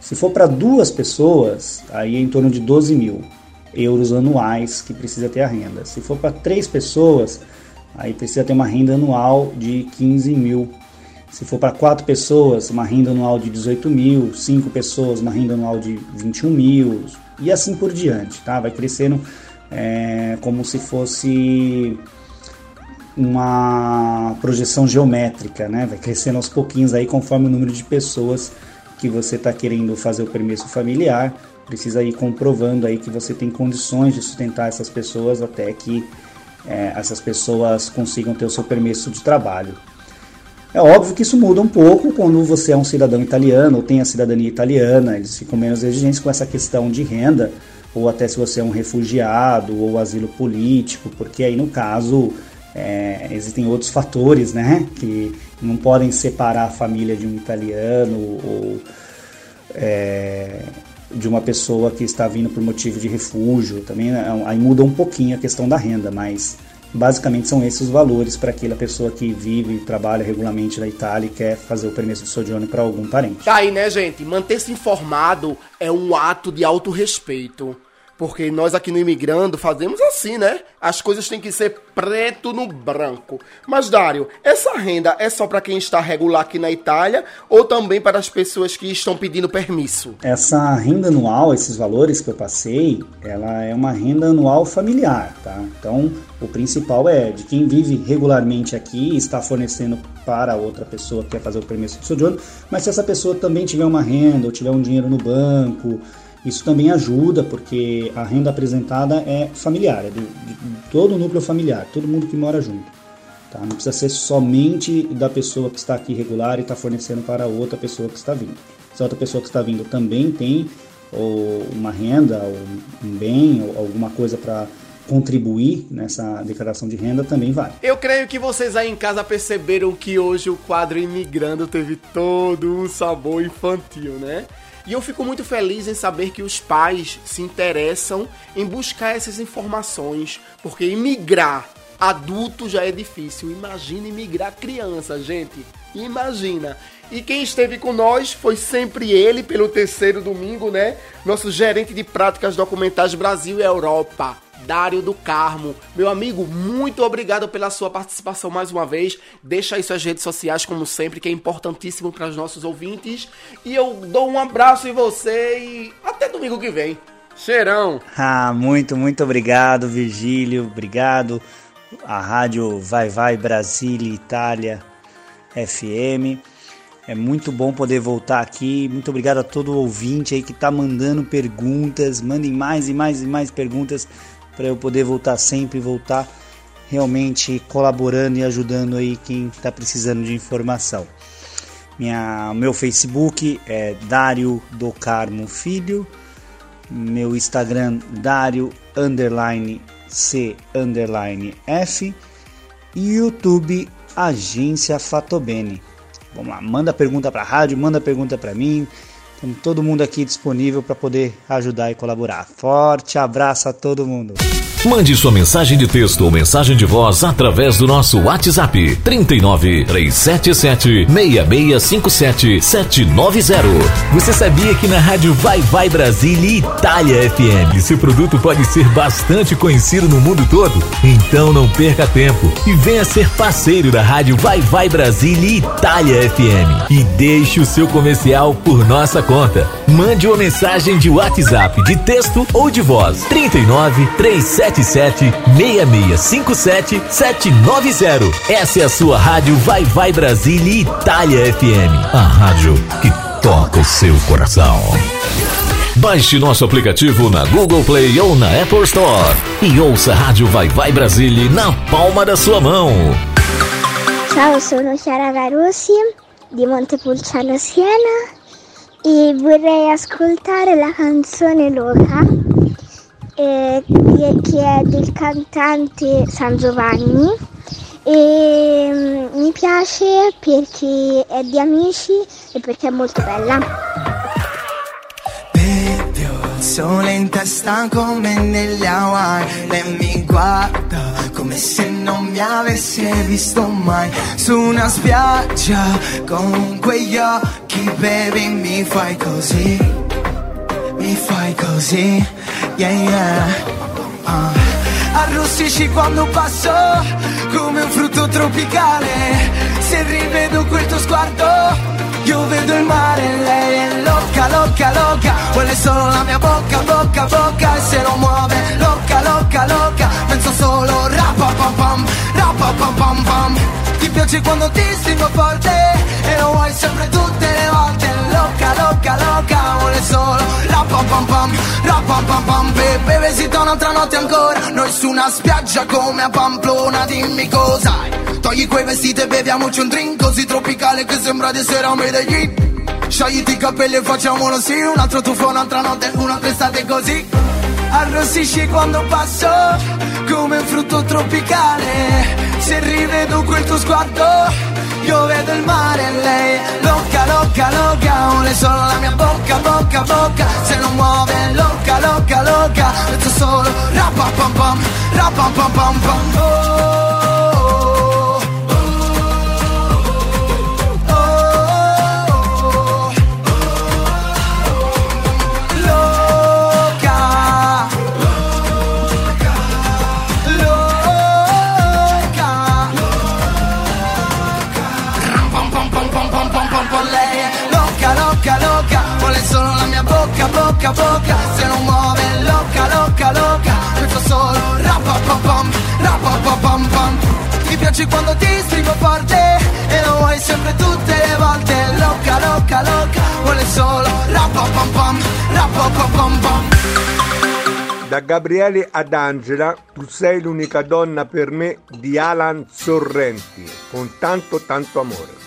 Se for para duas pessoas, aí é em torno de 12 mil euros anuais que precisa ter a renda. Se for para três pessoas, aí precisa ter uma renda anual de 15 mil. Se for para quatro pessoas, uma renda anual de 18 mil, cinco pessoas, uma renda anual de 21 mil, e assim por diante, tá? Vai crescendo é, como se fosse uma projeção geométrica, né? Vai crescendo aos pouquinhos aí conforme o número de pessoas que você está querendo fazer o permesso familiar. Precisa ir comprovando aí que você tem condições de sustentar essas pessoas até que é, essas pessoas consigam ter o seu permesso de trabalho. É óbvio que isso muda um pouco quando você é um cidadão italiano ou tem a cidadania italiana, eles ficam menos exigentes com essa questão de renda, ou até se você é um refugiado ou asilo político, porque aí no caso é, existem outros fatores né, que não podem separar a família de um italiano ou é, de uma pessoa que está vindo por motivo de refúgio. Também é aí muda um pouquinho a questão da renda, mas Basicamente são esses os valores para aquela pessoa que vive e trabalha regularmente na Itália e quer fazer o permesso de sojourno para algum parente. Tá aí, né, gente? Manter-se informado é um ato de autorrespeito. Porque nós aqui no Imigrando fazemos assim, né? As coisas têm que ser preto no branco. Mas, Dário, essa renda é só para quem está regular aqui na Itália ou também para as pessoas que estão pedindo permisso? Essa renda anual, esses valores que eu passei, ela é uma renda anual familiar, tá? Então, o principal é de quem vive regularmente aqui e está fornecendo para outra pessoa que quer fazer o permisso de sojourno, mas se essa pessoa também tiver uma renda ou tiver um dinheiro no banco, isso também ajuda, porque a renda apresentada é familiar, é do, de todo o núcleo familiar, todo mundo que mora junto. Tá? Não precisa ser somente da pessoa que está aqui regular e está fornecendo para outra pessoa que está vindo. Se a outra pessoa que está vindo também tem ou uma renda, ou um bem, ou alguma coisa para contribuir nessa declaração de renda também vale. Eu creio que vocês aí em casa perceberam que hoje o quadro Imigrando teve todo um sabor infantil, né? E eu fico muito feliz em saber que os pais se interessam em buscar essas informações, porque imigrar adulto já é difícil. Imagina imigrar criança, gente. Imagina. E quem esteve com nós foi sempre ele, pelo terceiro domingo, né? Nosso gerente de práticas documentais Brasil e Europa. Dário do Carmo. Meu amigo, muito obrigado pela sua participação mais uma vez. Deixa aí suas redes sociais, como sempre, que é importantíssimo para os nossos ouvintes. E eu dou um abraço em você e até domingo que vem. Cheirão! Ah, muito, muito obrigado, Virgílio. Obrigado. A rádio Vai Vai Brasília Itália FM. É muito bom poder voltar aqui. Muito obrigado a todo ouvinte aí que está mandando perguntas. Mandem mais e mais e mais perguntas para eu poder voltar sempre, voltar realmente colaborando e ajudando aí quem está precisando de informação. Minha, meu Facebook é Dário do Carmo Filho, meu Instagram Dário underline C underline F e YouTube Agência Fatobene. Vamos lá, manda pergunta para a rádio, manda pergunta para mim, Estamos todo mundo aqui disponível para poder ajudar e colaborar. Forte abraço a todo mundo. Mande sua mensagem de texto ou mensagem de voz através do nosso WhatsApp 39 377 6657 790. Você sabia que na rádio Vai Vai Brasília e Itália FM seu produto pode ser bastante conhecido no mundo todo? Então não perca tempo e venha ser parceiro da rádio Vai Vai Brasília e Itália FM e deixe o seu comercial por nossa conta. Mande uma mensagem de WhatsApp de texto ou de voz 39 377 6657 790. Essa é a sua rádio Vai Vai Brasília Itália FM. A rádio que toca o seu coração. Baixe nosso aplicativo na Google Play ou na Apple Store e ouça a Rádio Vai Vai Brasília na palma da sua mão. Ciao, sono Chiara Garossi di Montepulciano Siena e vorrei ascoltare la canzone Loca eh, che è del cantante San Giovanni e mm, mi piace perché è di amici e perché è molto bella. Il sole in testa come negli Hawaii Lei mi guarda come se non mi avesse visto mai Su una spiaggia con quegli occhi baby mi fai così Mi fai così, yeah yeah Ah. arrossisci quando passo come un frutto tropicale. Se rivedo quel tuo sguardo, io vedo il mare, lei è loca, loca, loca, vuole solo la mia bocca, bocca, bocca, e se lo muove, loca, loca, loca, penso solo rapa pam pam. Ti piace quando ti stringo forte? E lo vuoi sempre tutte le volte, loca, loca, loca, vuole solo la pam pam pam, la pam. Pam pam, bebe, visita un'altra notte ancora, noi su una spiaggia come a Pamplona, dimmi cosa hai. Togli quei vestiti e beviamoci un drink così tropicale che sembra di essere a Medellin. Sciogliti i capelli e facciamolo sì, un altro tuffo, un'altra notte, un'altra estate così. Arrossisci quando passo come un frutto tropicale. Se rivedo quel tuo sguardo, io vedo il mare, lei è loca, loca, loca, vuole solo la mia bocca, bocca, bocca. Se non muove, loca, loca, loca, penso solo rapa pam pam, rapa pam pam pam. Oh. Bocca, bocca, bocca, se non muove loca, loca, loca, penso solo rapa pam pam, rapa pam pam. Ti piace quando ti stringo forte e lo vuoi sempre tutte le volte, loca, loca, loca, vuole solo rapa pam pam, rapa pam pam. Da Gabriele ad Angela, tu sei l'unica donna per me di Alan Sorrenti, con tanto tanto amore.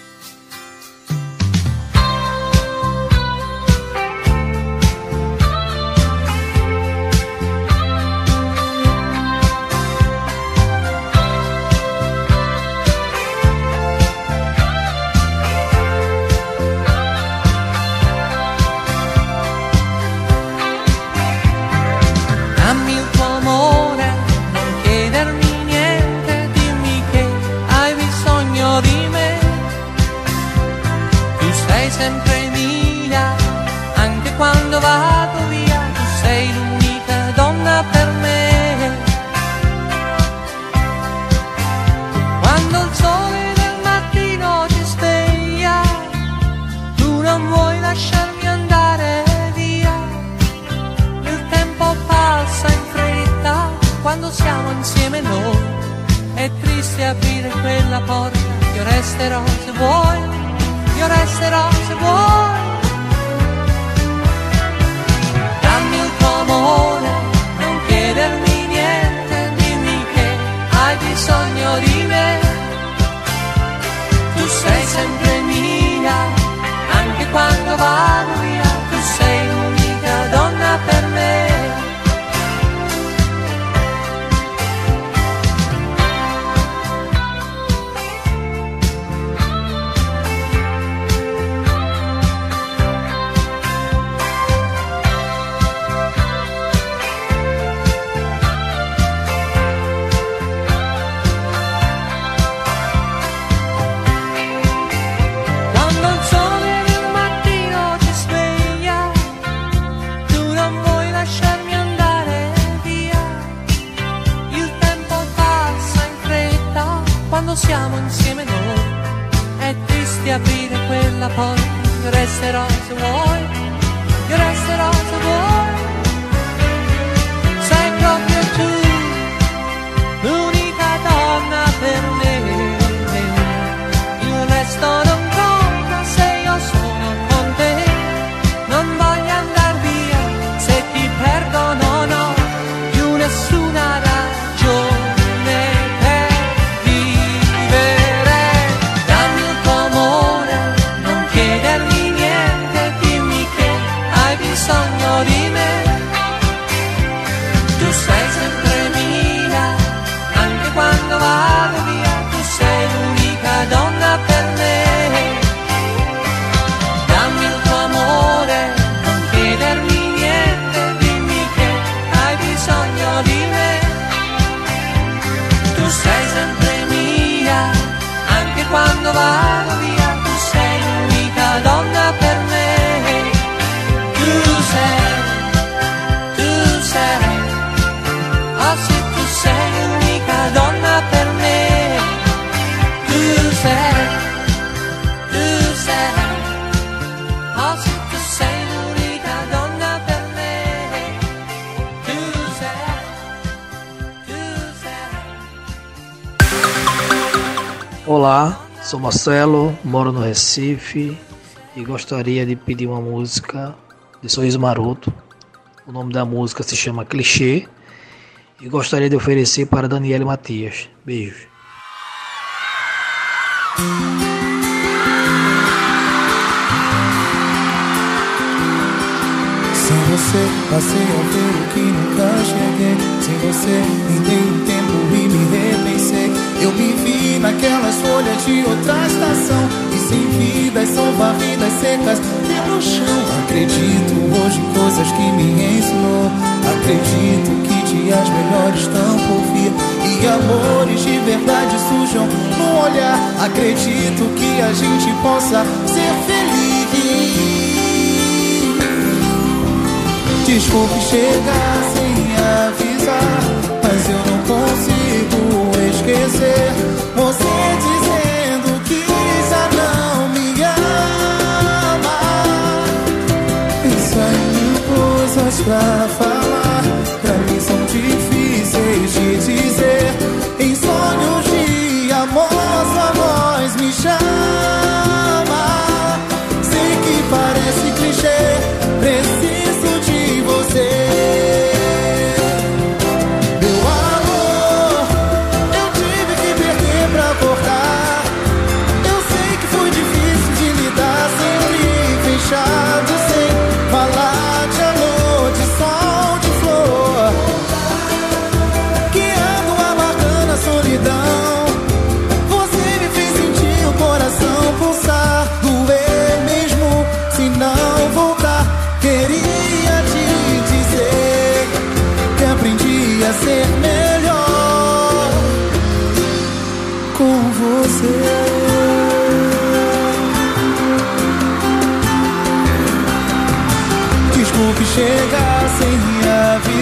Marcelo, moro no Recife e gostaria de pedir uma música de Sorriso Maroto. O nome da música se chama Clichê e gostaria de oferecer para Daniele Matias. Beijo. Sem você passei a ver o que nunca cheguei Sem você me dei Eu me vi naquelas folhas de outra estação. E sem vidas são varridas secas. Pelo chão Acredito hoje em coisas que me ensinou. Acredito que dias melhores estão por vir. E amores de verdade surjam no olhar. Acredito que a gente possa ser feliz. Desculpe chegar sem avisar, mas eu não consigo esquecer você dizendo que já não me ama. Em mil coisas pra falar,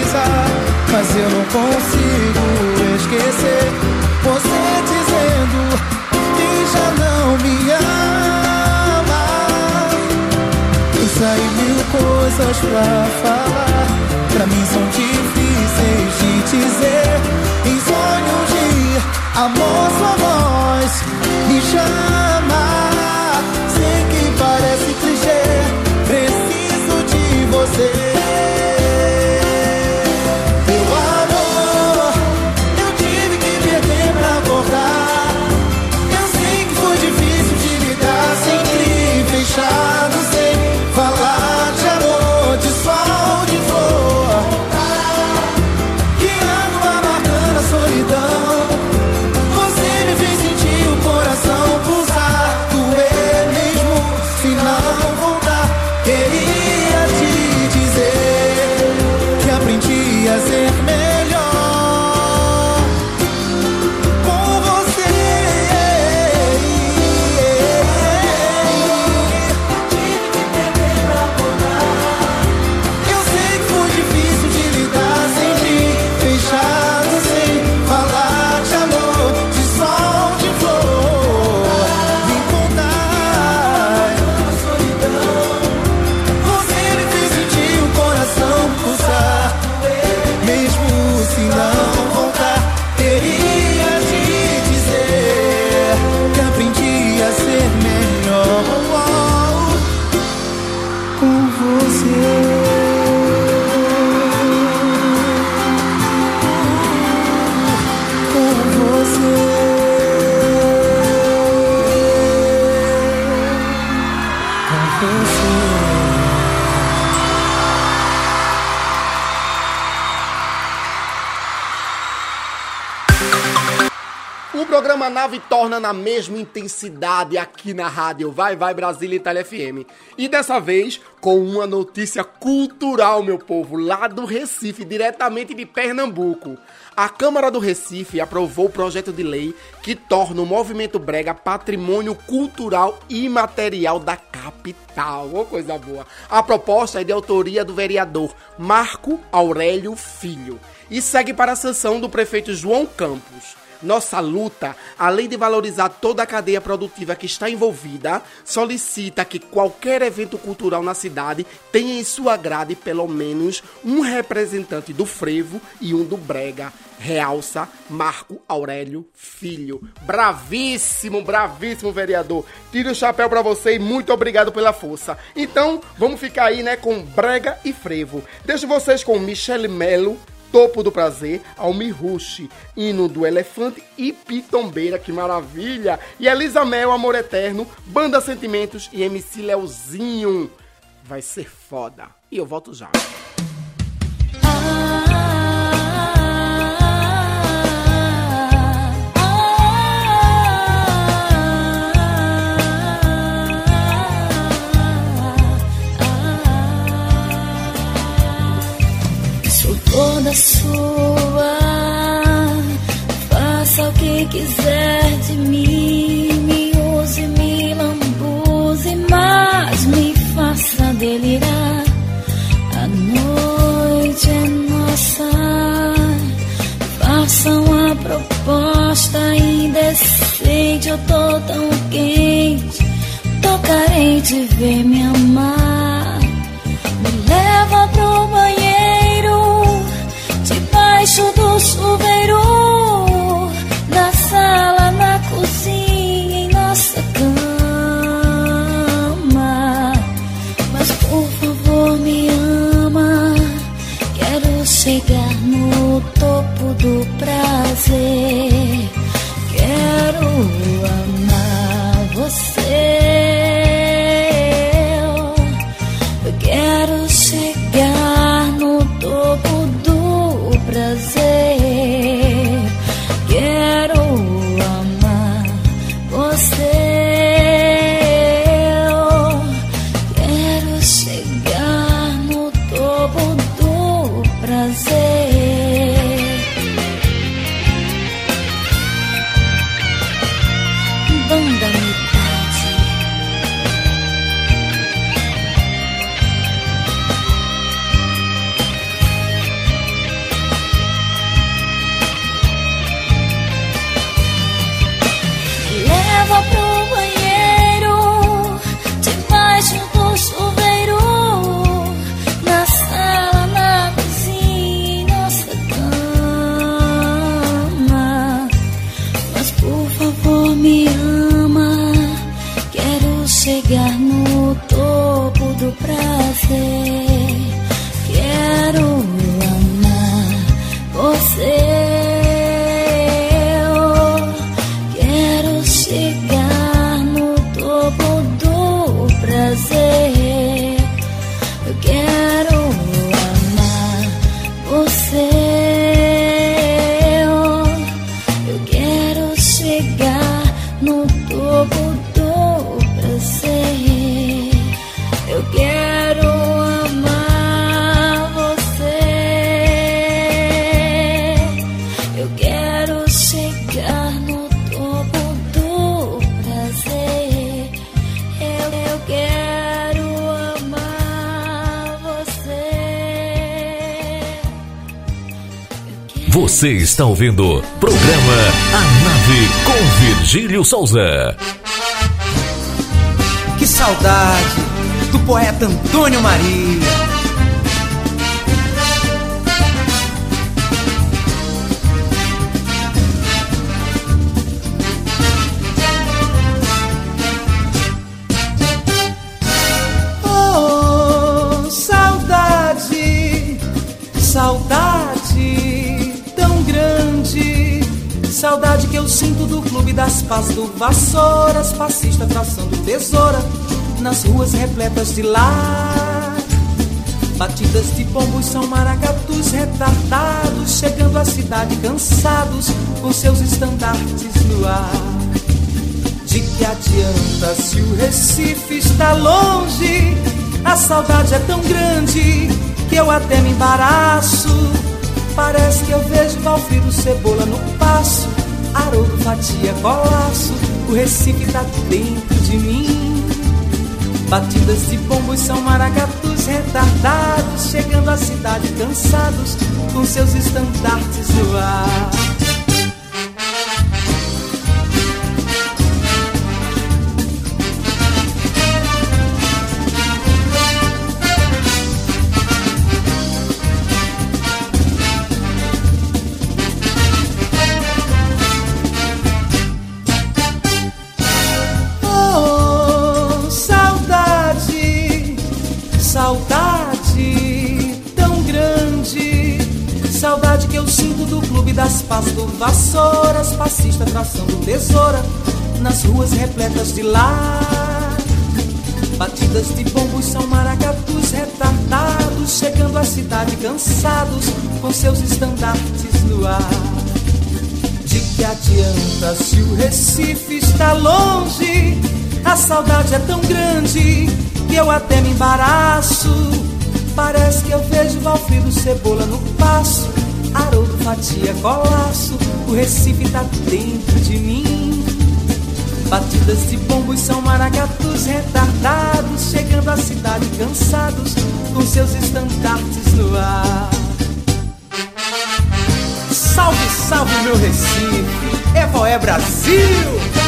avisar, mas eu não consigo esquecer você dizendo que já não me ama. Pensa em mil coisas pra falar, pra mim são difíceis de dizer. Em sonhos de amor, sua voz me chama. Sei que parece clichê, preciso de você. Nave torna na mesma intensidade aqui na rádio Vai Vai Brasília Itália FM. E dessa vez com uma notícia cultural, meu povo, lá do Recife, diretamente de Pernambuco. A Câmara do Recife aprovou o projeto de lei que torna o movimento brega patrimônio cultural imaterial da capital. Ô, coisa boa. A proposta é de autoria do vereador Marco Aurélio Filho e segue para a sanção do prefeito João Campos. Nossa luta, além de valorizar toda a cadeia produtiva que está envolvida, solicita que qualquer evento cultural na cidade tenha em sua grade pelo menos um representante do frevo e um do brega. Realça Marco Aurélio Filho. Bravíssimo, bravíssimo vereador. Tiro o chapéu pra você e muito obrigado pela força. Então, vamos ficar aí, né, com brega e frevo. Deixo vocês com Michele Melo, Topo do Prazer, Almi Rush, Hino do Elefante e Pitombeira, que maravilha! E Elisa Mel, Amor Eterno, Banda Sentimentos e MC Leozinho. Vai ser foda. E eu volto já. Está ouvindo programa A Nave com Virgílio Souza. Que saudade do poeta Antônio Maria. Clube das pás do Vassouras, passista traçando tesoura nas ruas repletas de lar. Batidas de pombos são maracatus retardados, chegando à cidade cansados com seus estandartes no ar. De que adianta se o Recife está longe? A saudade é tão grande que eu até me embaraço. Parece que eu vejo Valfrido Cebola no passo, Haroldo Fatia Colasso. O Recife tá dentro de mim. Batidas de pombos são maracatus retardados, chegando à cidade cansados com seus estandartes no ar. Das pás do Vassouras, passista traçando tesoura nas ruas repletas de lar. Batidas de bombos são maracatus retardados, chegando à cidade cansados com seus estandartes no ar. De que adianta se o Recife está longe? A saudade é tão grande que eu até me embaraço. Parece que eu vejo Valfrido Cebola no passo, Haroldo Fatia Colasso. O Recife tá dentro de mim. Batidas de bombos são maragatos retardados, chegando à cidade cansados, com seus estandartes no ar. Salve, salve meu Recife, Evo é Brasil!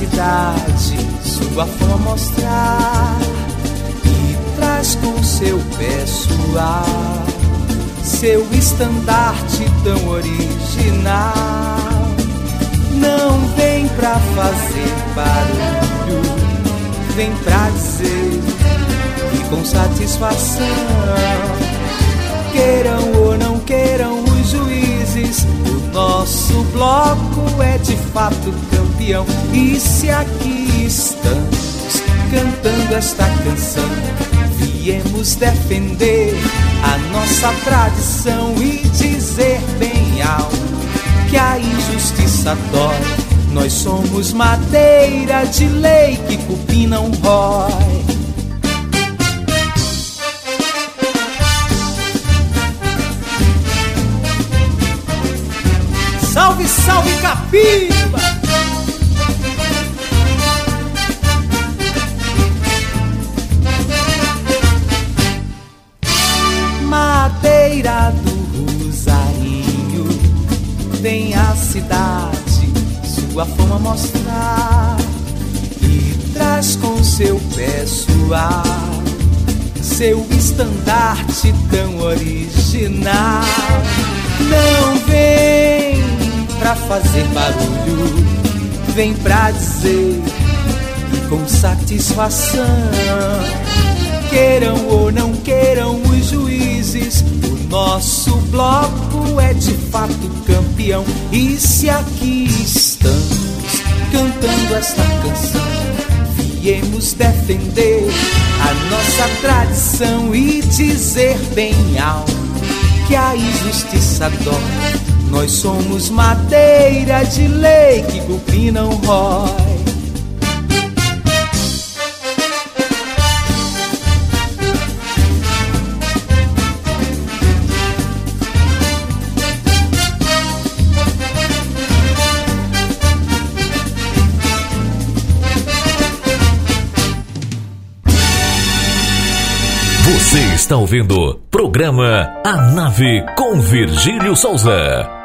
Cidade sua fama mostrar e traz com seu pessoal seu estandarte tão original. Não vem pra fazer barulho, vem pra dizer e com satisfação. Queiram ou não queiram os juízes, o nosso bloco é de fato campeão. E se aqui estamos cantando esta canção, viemos defender a nossa tradição e dizer bem alto que a injustiça dói. Nós somos madeira de lei que cupim não rói. Salve, salve Capiba! Sua fama mostrar e traz com seu pessoal seu estandarte tão original. Não vem pra fazer barulho, vem pra dizer e com satisfação. Queiram ou não queiram os juízes, o nosso bloco é de fato campeão. E se aqui estamos cantando esta canção, viemos defender a nossa tradição e dizer bem alto que a injustiça dói. Nós somos madeira de lei que cupim não rói. Está ouvindo programa A Nave com Virgílio Souza.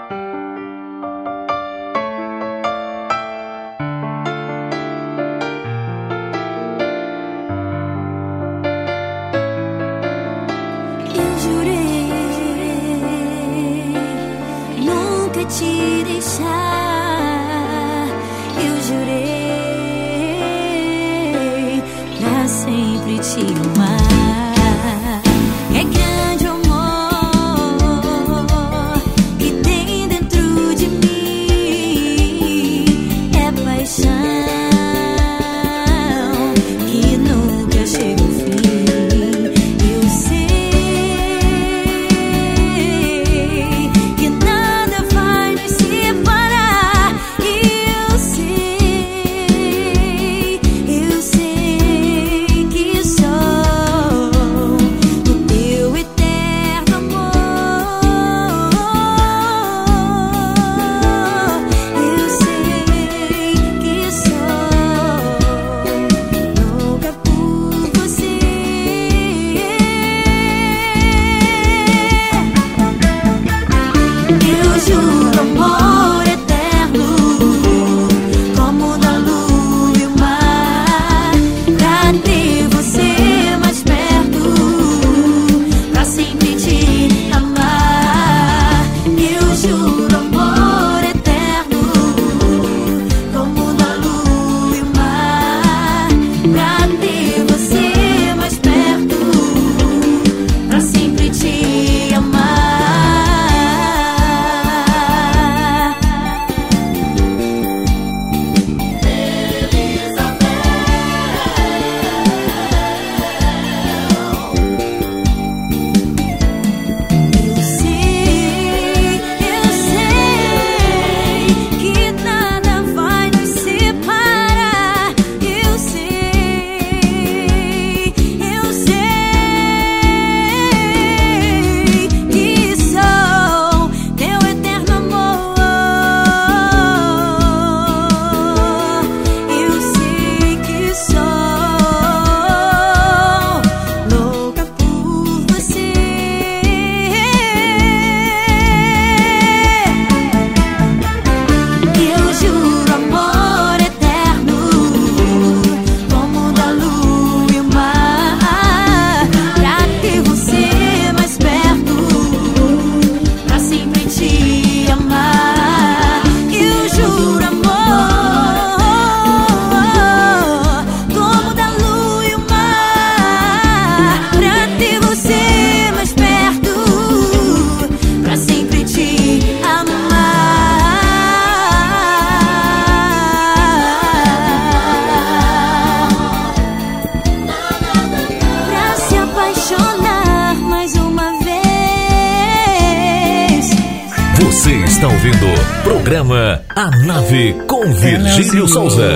Programa A Nave com Virgílio Souza.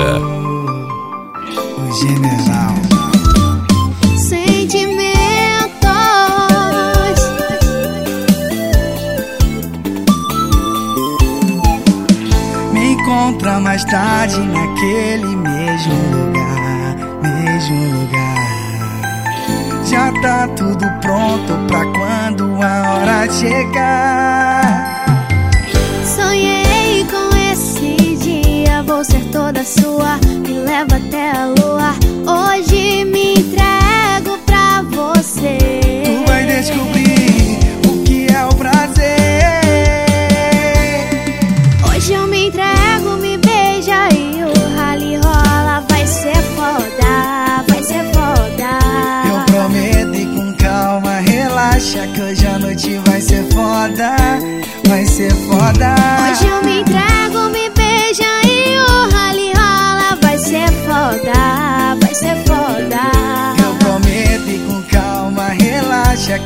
O general. Me encontra mais tarde naquele mesmo lugar, mesmo lugar. Já tá tudo pronto pra quando a hora chegar. Sua, me leva até a lua. Hoje me entrego pra você. Tu vai descobrir o que é o prazer. Hoje eu me entrego, me beija e o rally rola. Vai ser foda, vai ser foda. Eu prometo e com calma, relaxa que hoje a noite vai ser foda, vai ser foda. Hoje eu me entrego,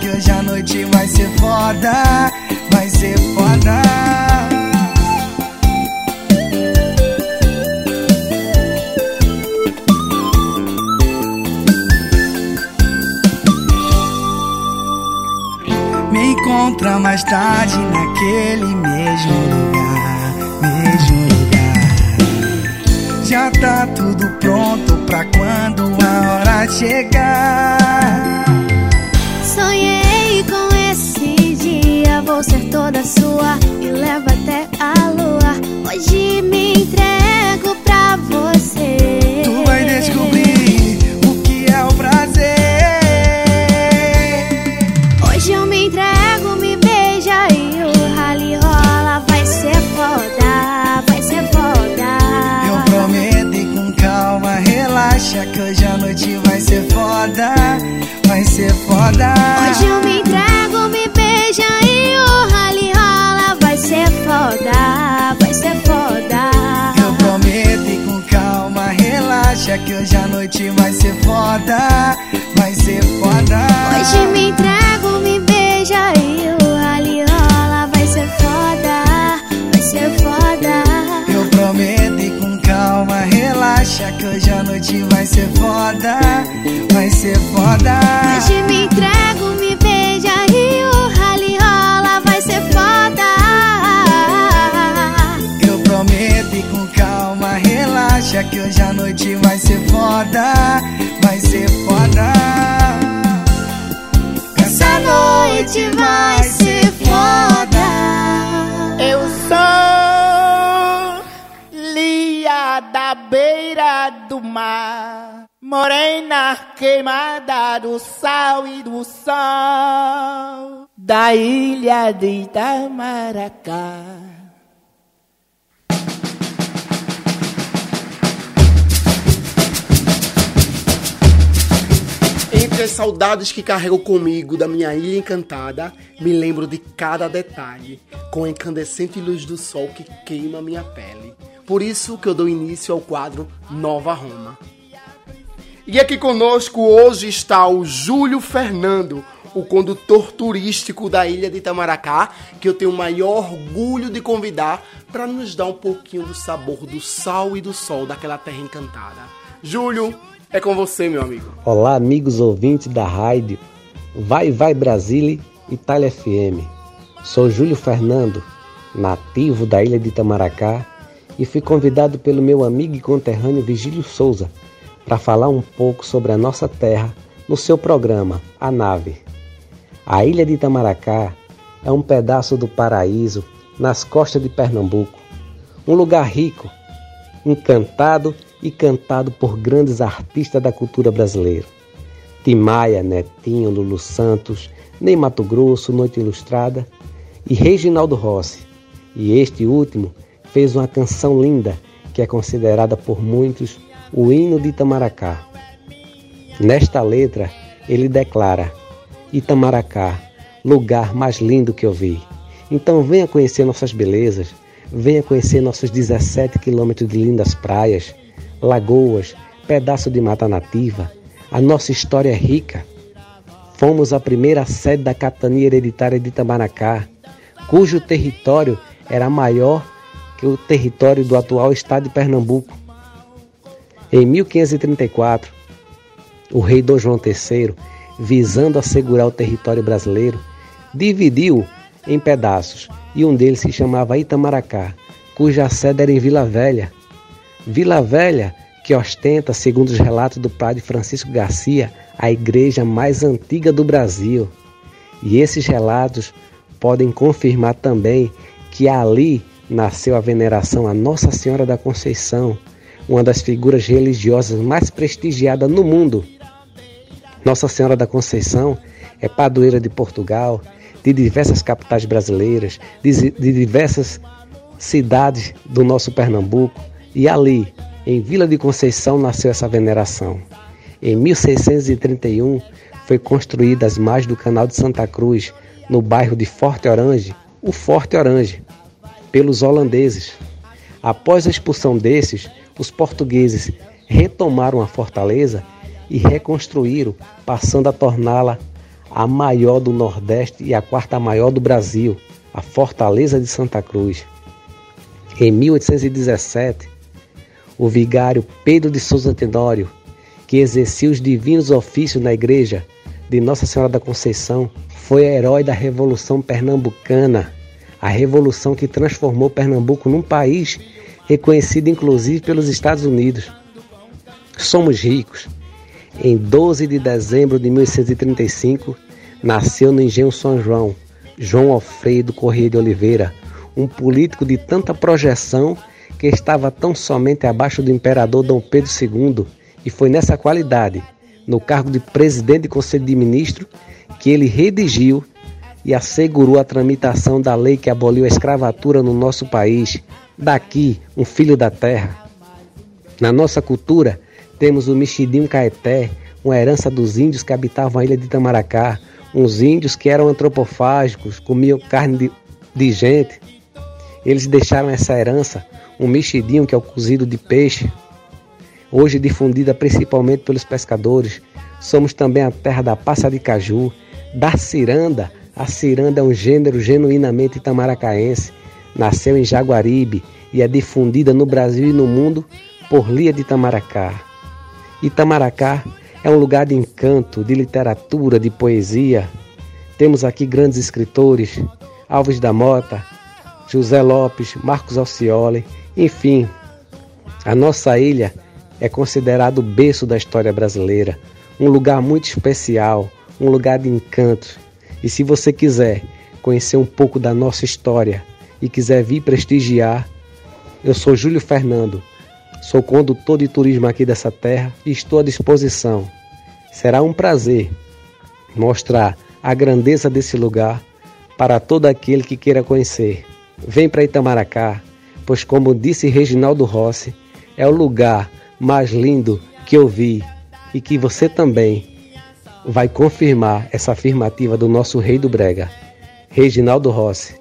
que hoje a noite vai ser foda, vai ser foda. Me encontra mais tarde naquele mesmo lugar, mesmo lugar. Já tá tudo pronto pra quando a hora chegar. Toda sua, me leva até a lua. Hoje me entrego pra você. Tu vai descobrir o que é o prazer. Hoje eu me entrego, me beija e o rally rola. Vai ser foda, vai ser foda. Eu prometo e com calma, relaxa que hoje a noite vai ser foda, vai ser foda. Hoje eu me foda, vai ser foda. Hoje me entrego, me beija e o rally rola. Vai ser foda, vai ser foda. Eu prometo e com calma, relaxa que hoje a noite vai ser foda, vai ser foda. Hoje me entrego, me relaxa que hoje a noite vai ser foda, vai ser foda. Essa noite vai ser foda. Eu sou Lia da beira do mar, morena queimada do sal e do sol, da ilha de Itamaracá. As saudades que carrego comigo da minha ilha encantada, me lembro de cada detalhe, com a incandescente luz do sol que queima minha pele. Por isso que eu dou início ao quadro Nova Roma. E aqui conosco hoje está o Júlio Fernando, o condutor turístico da ilha de Itamaracá, que eu tenho o maior orgulho de convidar para nos dar um pouquinho do sabor do sal e do sol daquela terra encantada. Júlio, é com você, meu amigo. Olá, amigos ouvintes da rádio Vai Vai Brasília Itália FM. Sou Júlio Fernando, nativo da ilha de Itamaracá, e fui convidado pelo meu amigo e conterrâneo Vigílio Souza para falar um pouco sobre a nossa terra no seu programa A Nave. A ilha de Itamaracá é um pedaço do paraíso nas costas de Pernambuco, um lugar rico, encantado e cantado por grandes artistas da cultura brasileira. Tim Maia, Netinho, Lulu Santos, Ney Mato Grosso, Noite Ilustrada e Reginaldo Rossi. E este último fez uma canção linda que é considerada por muitos o hino de Itamaracá. Nesta letra, ele declara: Itamaracá, lugar mais lindo que eu vi. Então venha conhecer nossas belezas, venha conhecer nossos 17 quilômetros de lindas praias, lagoas, pedaço de mata nativa. A nossa história é rica. Fomos a primeira sede da capitania hereditária de Itamaracá, cujo território era maior que o território do atual estado de Pernambuco. Em 1534, o rei Dom João III, visando assegurar o território brasileiro, dividiu em pedaços e um deles se chamava Itamaracá, cuja sede era em Vila Velha. Vila Velha, que ostenta, segundo os relatos do padre Francisco Garcia, a igreja mais antiga do Brasil. E esses relatos podem confirmar também que ali nasceu a veneração a Nossa Senhora da Conceição, uma das figuras religiosas mais prestigiadas no mundo. Nossa Senhora da Conceição é padroeira de Portugal, de diversas capitais brasileiras, de, de diversas cidades do nosso Pernambuco, e ali, em Vila de Conceição, nasceu essa veneração. Em 1631, foi construída às margens do Canal de Santa Cruz, no bairro de Forte Orange, o Forte Orange, pelos holandeses. Após a expulsão desses, os portugueses retomaram a fortaleza e reconstruíram, passando a torná-la a maior do Nordeste e a quarta maior do Brasil, a Fortaleza de Santa Cruz. Em 1817, o vigário Pedro de Souza Tenório, que exercia os divinos ofícios na igreja de Nossa Senhora da Conceição, foi herói da Revolução Pernambucana, a revolução que transformou Pernambuco num país reconhecido inclusive pelos Estados Unidos. Somos ricos. Em 12 de dezembro de 1835, nasceu no Engenho São João João Alfredo Corrêa de Oliveira, um político de tanta projeção que estava tão somente abaixo do imperador Dom Pedro II, e foi nessa qualidade, no cargo de presidente do Conselho de Ministros, que ele redigiu e assegurou a tramitação da lei que aboliu a escravatura no nosso país, daqui, um filho da terra. Na nossa cultura, temos o mexidinho caeté, uma herança dos índios que habitavam a ilha de Itamaracá, uns índios que eram antropofágicos, comiam carne de, de gente. Eles deixaram essa herança, um mexidinho que é o cozido de peixe, hoje difundida principalmente pelos pescadores. Somos também a terra da passa de caju, da ciranda. A ciranda é um gênero genuinamente itamaracaense. Nasceu em Jaguaribe e é difundida no Brasil e no mundo por Lia de Itamaracá. Itamaracá é um lugar de encanto, de literatura, de poesia. Temos aqui grandes escritores, Alves da Mota, José Lopes, Marcos Alcioli, enfim. A nossa ilha é considerado o berço da história brasileira, um lugar muito especial, um lugar de encanto. E se você quiser conhecer um pouco da nossa história e quiser vir prestigiar, eu sou Júlio Fernando, Sou condutor de turismo aqui dessa terra e estou à disposição. Será um prazer mostrar a grandeza desse lugar para todo aquele que queira conhecer. Vem para Itamaracá, pois, como disse Reginaldo Rossi, é o lugar mais lindo que eu vi e que você também vai confirmar essa afirmativa do nosso rei do Brega, Reginaldo Rossi,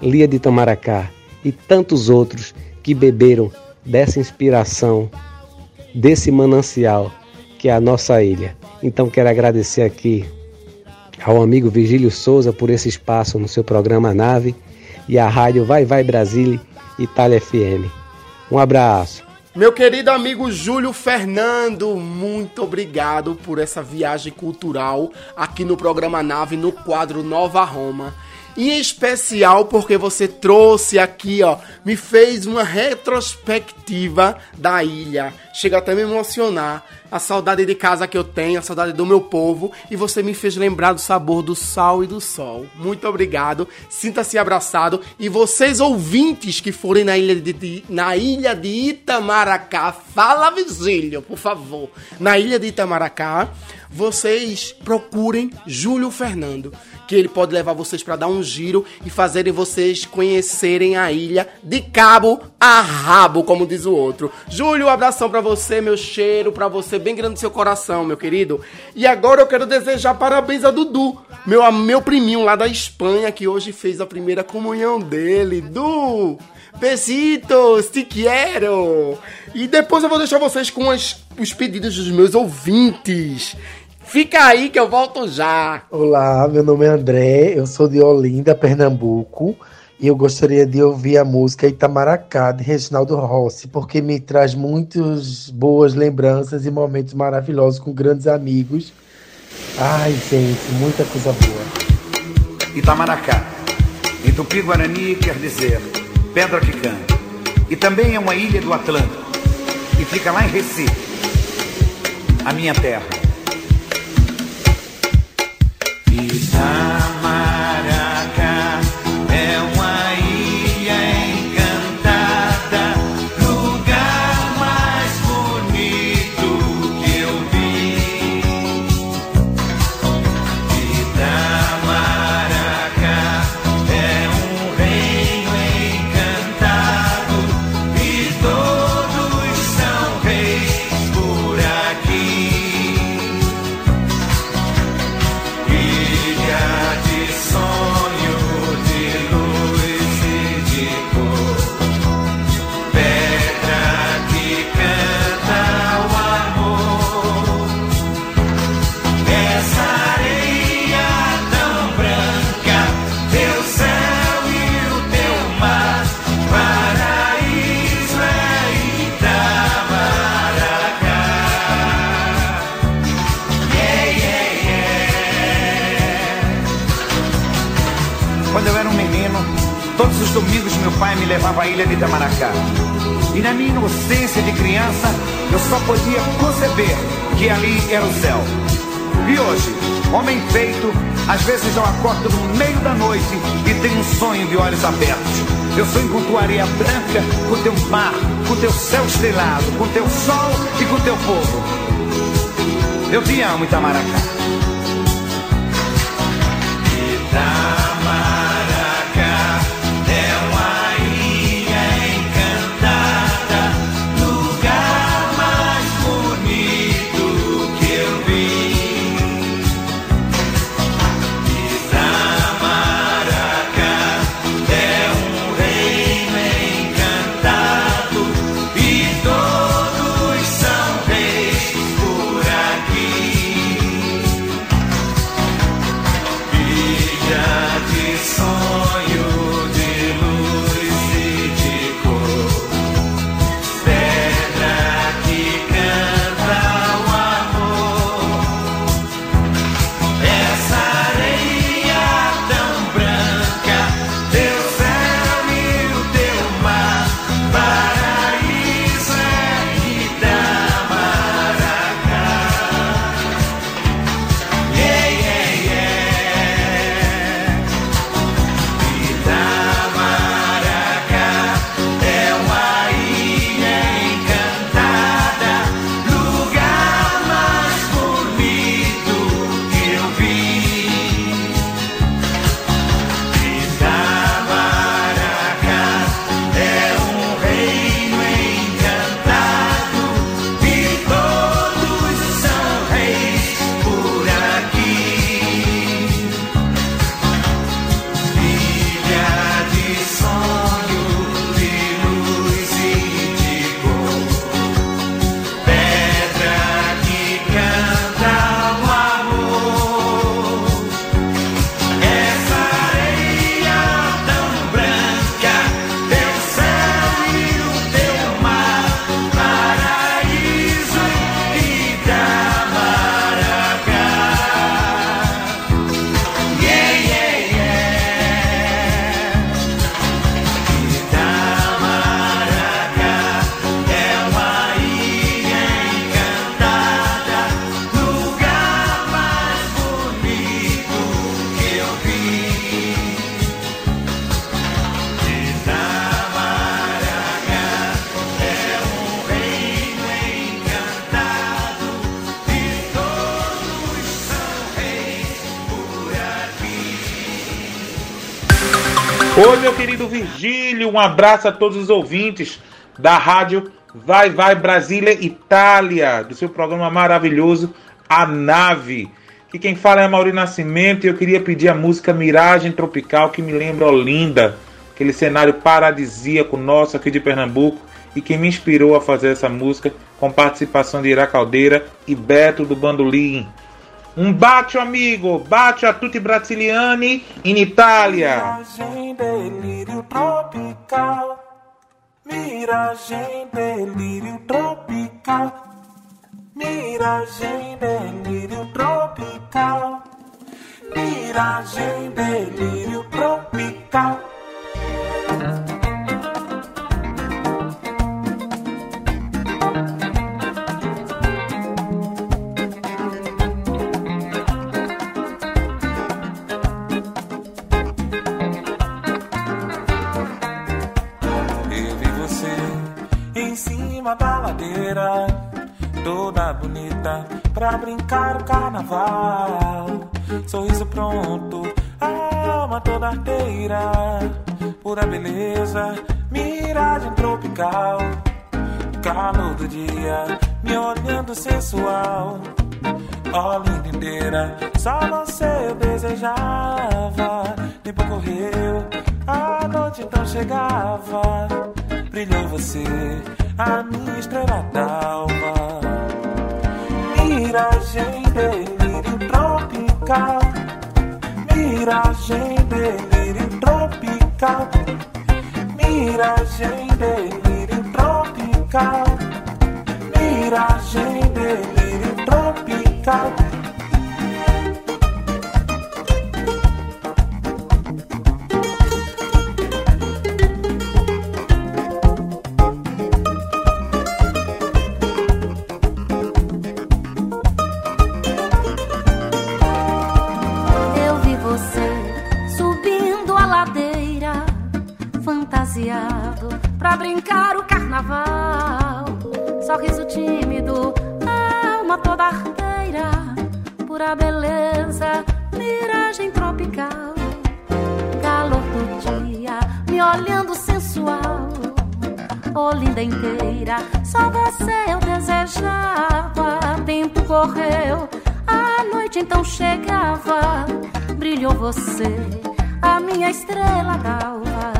Lia de Itamaracá e tantos outros que beberam dessa inspiração, desse manancial que é a nossa ilha. Então quero agradecer aqui ao amigo Vigílio Souza por esse espaço no seu programa Nave e à rádio Vai Vai Brasília Itália FM. Um abraço. Meu querido amigo Júlio Fernando, muito obrigado por essa viagem cultural aqui no programa Nave no quadro Nova Roma. Em especial porque você trouxe aqui, ó, me fez uma retrospectiva da ilha. Chega até me emocionar. A saudade de casa que eu tenho, a saudade do meu povo. E você me fez lembrar do sabor do sal e do sol. Muito obrigado. Sinta-se abraçado. E vocês ouvintes que forem na ilha de, na ilha de Itamaracá, fala Vigílio, por favor. Na ilha de Itamaracá, vocês procurem Júlio Fernando que ele pode levar vocês para dar um giro e fazerem vocês conhecerem a ilha de cabo a rabo, como diz o outro. Júlio, um abração para você, meu cheiro para você bem grande no seu coração, meu querido. E agora eu quero desejar parabéns a Dudu, meu meu priminho lá da Espanha que hoje fez a primeira comunhão dele. Du, besitos, te quero. E depois eu vou deixar vocês com as, os pedidos dos meus ouvintes. Fica aí que eu volto já. Olá, meu nome é André, eu sou de Olinda, Pernambuco. E eu gostaria de ouvir a música Itamaracá, de Reginaldo Rossi, porque me traz muitas boas lembranças e momentos maravilhosos com grandes amigos. Ai, gente, muita coisa boa. Itamaracá. Em Tupi-Guarani quer dizer pedra que canta. E também é uma ilha do Atlântico. E fica lá em Recife, a minha terra. Itamaracá Itamaracá Oi, meu querido Virgílio, um abraço a todos os ouvintes da rádio Vai Vai Brasília Itália, do seu programa maravilhoso A Nave. Que quem fala é Mauri Nascimento e eu queria pedir a música Miragem Tropical, que me lembra Olinda, aquele cenário paradisíaco nosso aqui de Pernambuco e que me inspirou a fazer essa música com participação de Ira Caldeira e Beto do Bandolim. Um bacio amigo, bacio a tutti brasiliani in Italia. Miragem, delírio tropical. Miragem, delírio tropical. Miragem, delírio tropical. Miragem, delírio tropical. Cima da ladeira, toda bonita pra brincar o carnaval. Sorriso pronto, alma toda arteira, pura beleza, miragem tropical. Calor do dia, me olhando sensual. Ó linda inteira, só você eu desejava. Tempo correu, a noite então chegava. Brilhou você, a minha estrela d'alva. Miragem, delírio tropical. Miragem, delírio tropical. Miragem, delírio tropical. Miragem, delírio tropical. Fantasiado pra brincar o carnaval. Sorriso tímido, alma toda arteira, pura beleza, miragem tropical. Calor do dia, me olhando sensual. Oh, linda inteira, só você eu desejava. Tempo correu, a noite então chegava. Brilhou você, a minha estrela d'alva.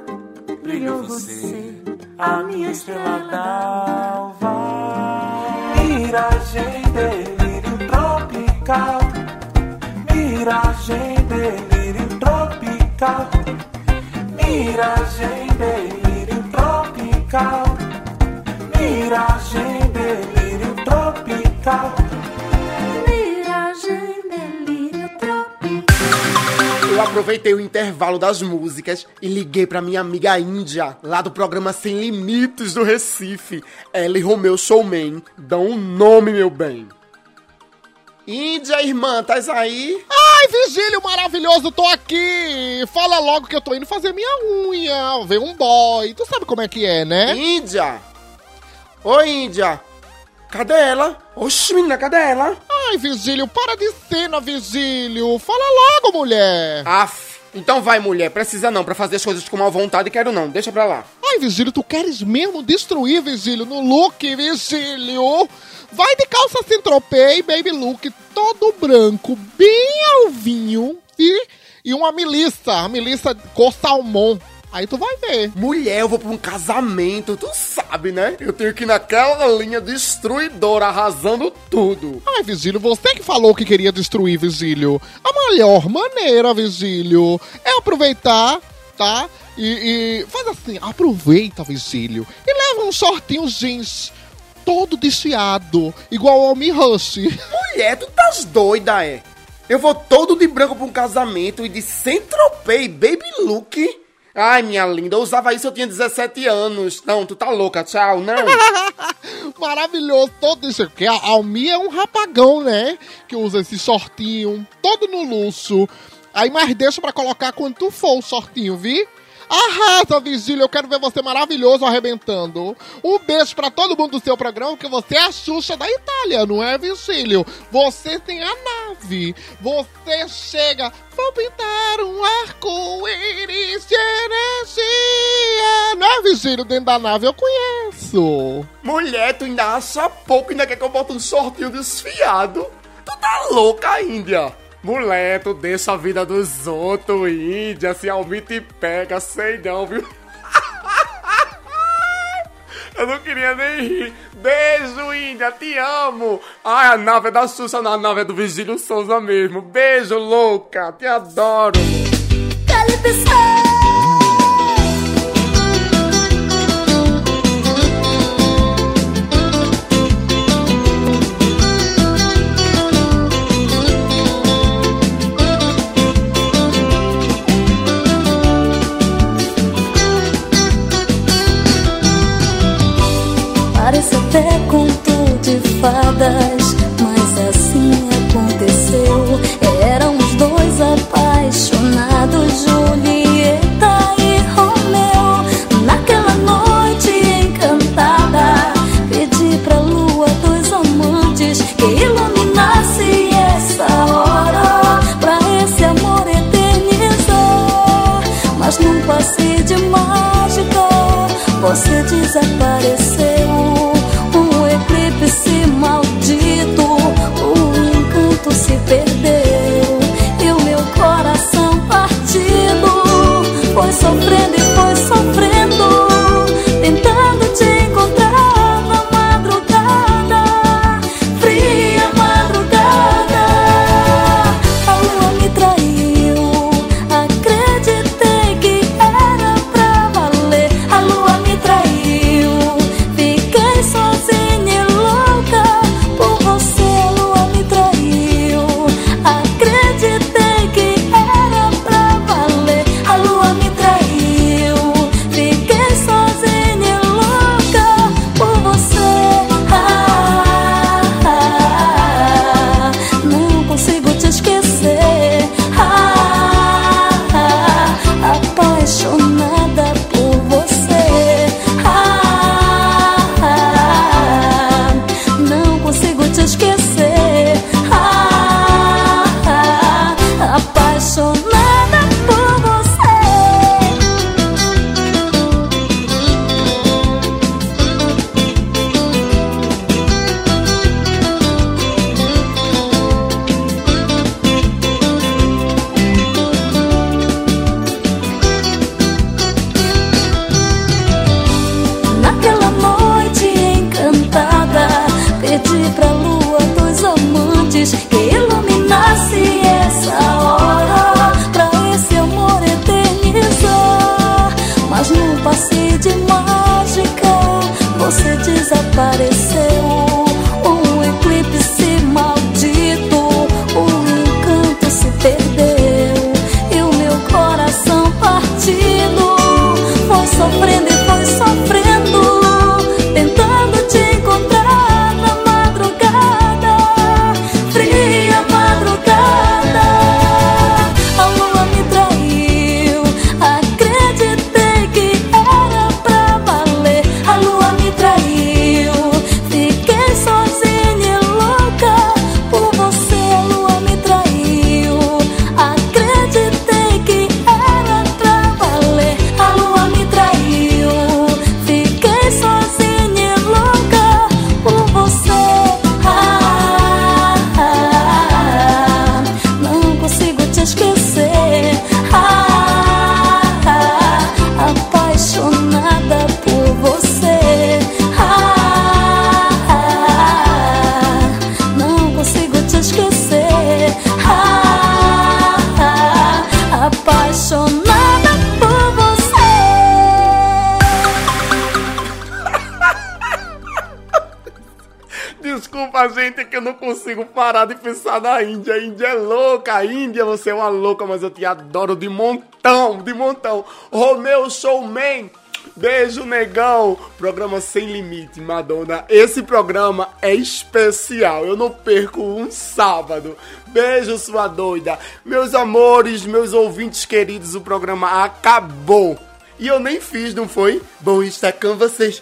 Brilhou você, a minha estrela d'alva. Miragem, delírio tropical. Miragem, delírio tropical. Miragem, delírio tropical. Miragem, delírio tropical. Eu aproveitei o intervalo das músicas e liguei pra minha amiga Índia, lá do programa Sem Limites do Recife. Ela e Romeu Showman dão um nome, meu bem. Índia, irmã, tás aí? Ai, Vigílio maravilhoso, tô aqui! Fala logo que eu tô indo fazer minha unha, ver um boy. Tu sabe como é que é, né? Índia! Oi, Índia! Cadê ela? Oxi, menina, cadê ela? Ai, Vigílio, para de cena, Vigílio. Fala logo, mulher. Aff, então vai, mulher. Precisa não, pra fazer as coisas com má vontade, quero não. Deixa pra lá. Ai, Vigílio, tu queres mesmo destruir, Vigílio, no look, Vigílio? Vai de calça Saint-Tropez e baby look todo branco, bem alvinho, e, e uma milícia, a milícia cor salmão. Aí tu vai ver. Mulher, eu vou pra um casamento, tu sabe, né? Eu tenho que ir naquela linha destruidora, arrasando tudo. Ai, Vigílio, você que falou que queria destruir, Vigílio. A melhor maneira, Vigílio, é aproveitar, tá? E, e faz assim, aproveita, Vigílio, e leva um shortinho jeans todo desfiado, igual ao Mi Rush. Mulher, tu estás doida, é? Eu vou todo de branco pra um casamento e de Saint-Tropez baby look. Ai, minha linda, eu usava isso eu tinha 17 anos. Não, tu tá louca, tchau, não. Maravilhoso, todo isso aqui. A Almi é um rapagão, né? Que usa esse shortinho, todo no luxo. Aí mais deixa pra colocar quando tu for o shortinho, vi? Arrasa, Vigília, eu quero ver você maravilhoso arrebentando. Um beijo pra todo mundo do seu programa, porque você é a Xuxa da Itália, não é, Vigílio? Você tem a nave. Você chega, vou pintar um arco-íris de energia. Não é, Vigílio, dentro da nave? Eu conheço. Mulher, tu ainda acha pouco, ainda quer que eu bote um shortinho desfiado. Tu tá louca, Índia? Mulher, tu deixa a vida dos outros, Índia, se alguém te pega, sei não, viu? Eu não queria nem rir. Beijo, Índia, te amo. Ai, a nave é da Xuxa, não, a nave é do Vigílio Souza mesmo. Beijo, louca, te adoro. Fadas, mas assim aconteceu. Eram os dois apaixonados, Julieta e Romeu. Naquela noite encantada, pedi pra lua dos amantes que iluminasse essa hora pra esse amor eternizar. Mas num passe de mágica, você desapareceu. É uma louca, mas eu te adoro de montão, de montão. Romeu Showman. Beijo, negão. Programa Sem Limite, Madonna. Esse programa é especial. Eu não perco um sábado. Beijo, sua doida. Meus amores, meus ouvintes queridos, o programa acabou. E eu nem fiz, não foi? Bom estar com vocês.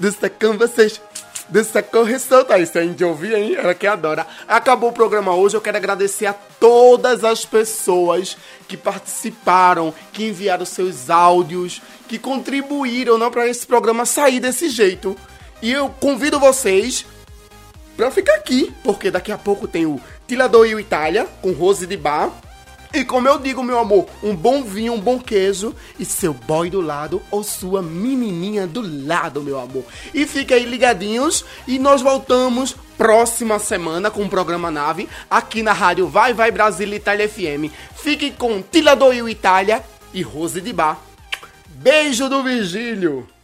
Estar com vocês. Dessa correção, tá? Isso a gente ouvir, hein? Ela que adora. Acabou o programa hoje. Eu quero agradecer a todas as pessoas que participaram, que enviaram seus áudios, que contribuíram não para esse programa sair desse jeito. E eu convido vocês pra ficar aqui, porque daqui a pouco tem o Tilador e o Itália com Rose de Bar. E como eu digo, meu amor, um bom vinho, um bom queijo e seu boy do lado ou sua menininha do lado, meu amor. E fica aí ligadinhos e nós voltamos próxima semana com o programa Nave aqui na rádio Vai Vai Brasil Itália FM. Fique com Tilador e o Itália e Rose de Bar. Beijo do Virgílio.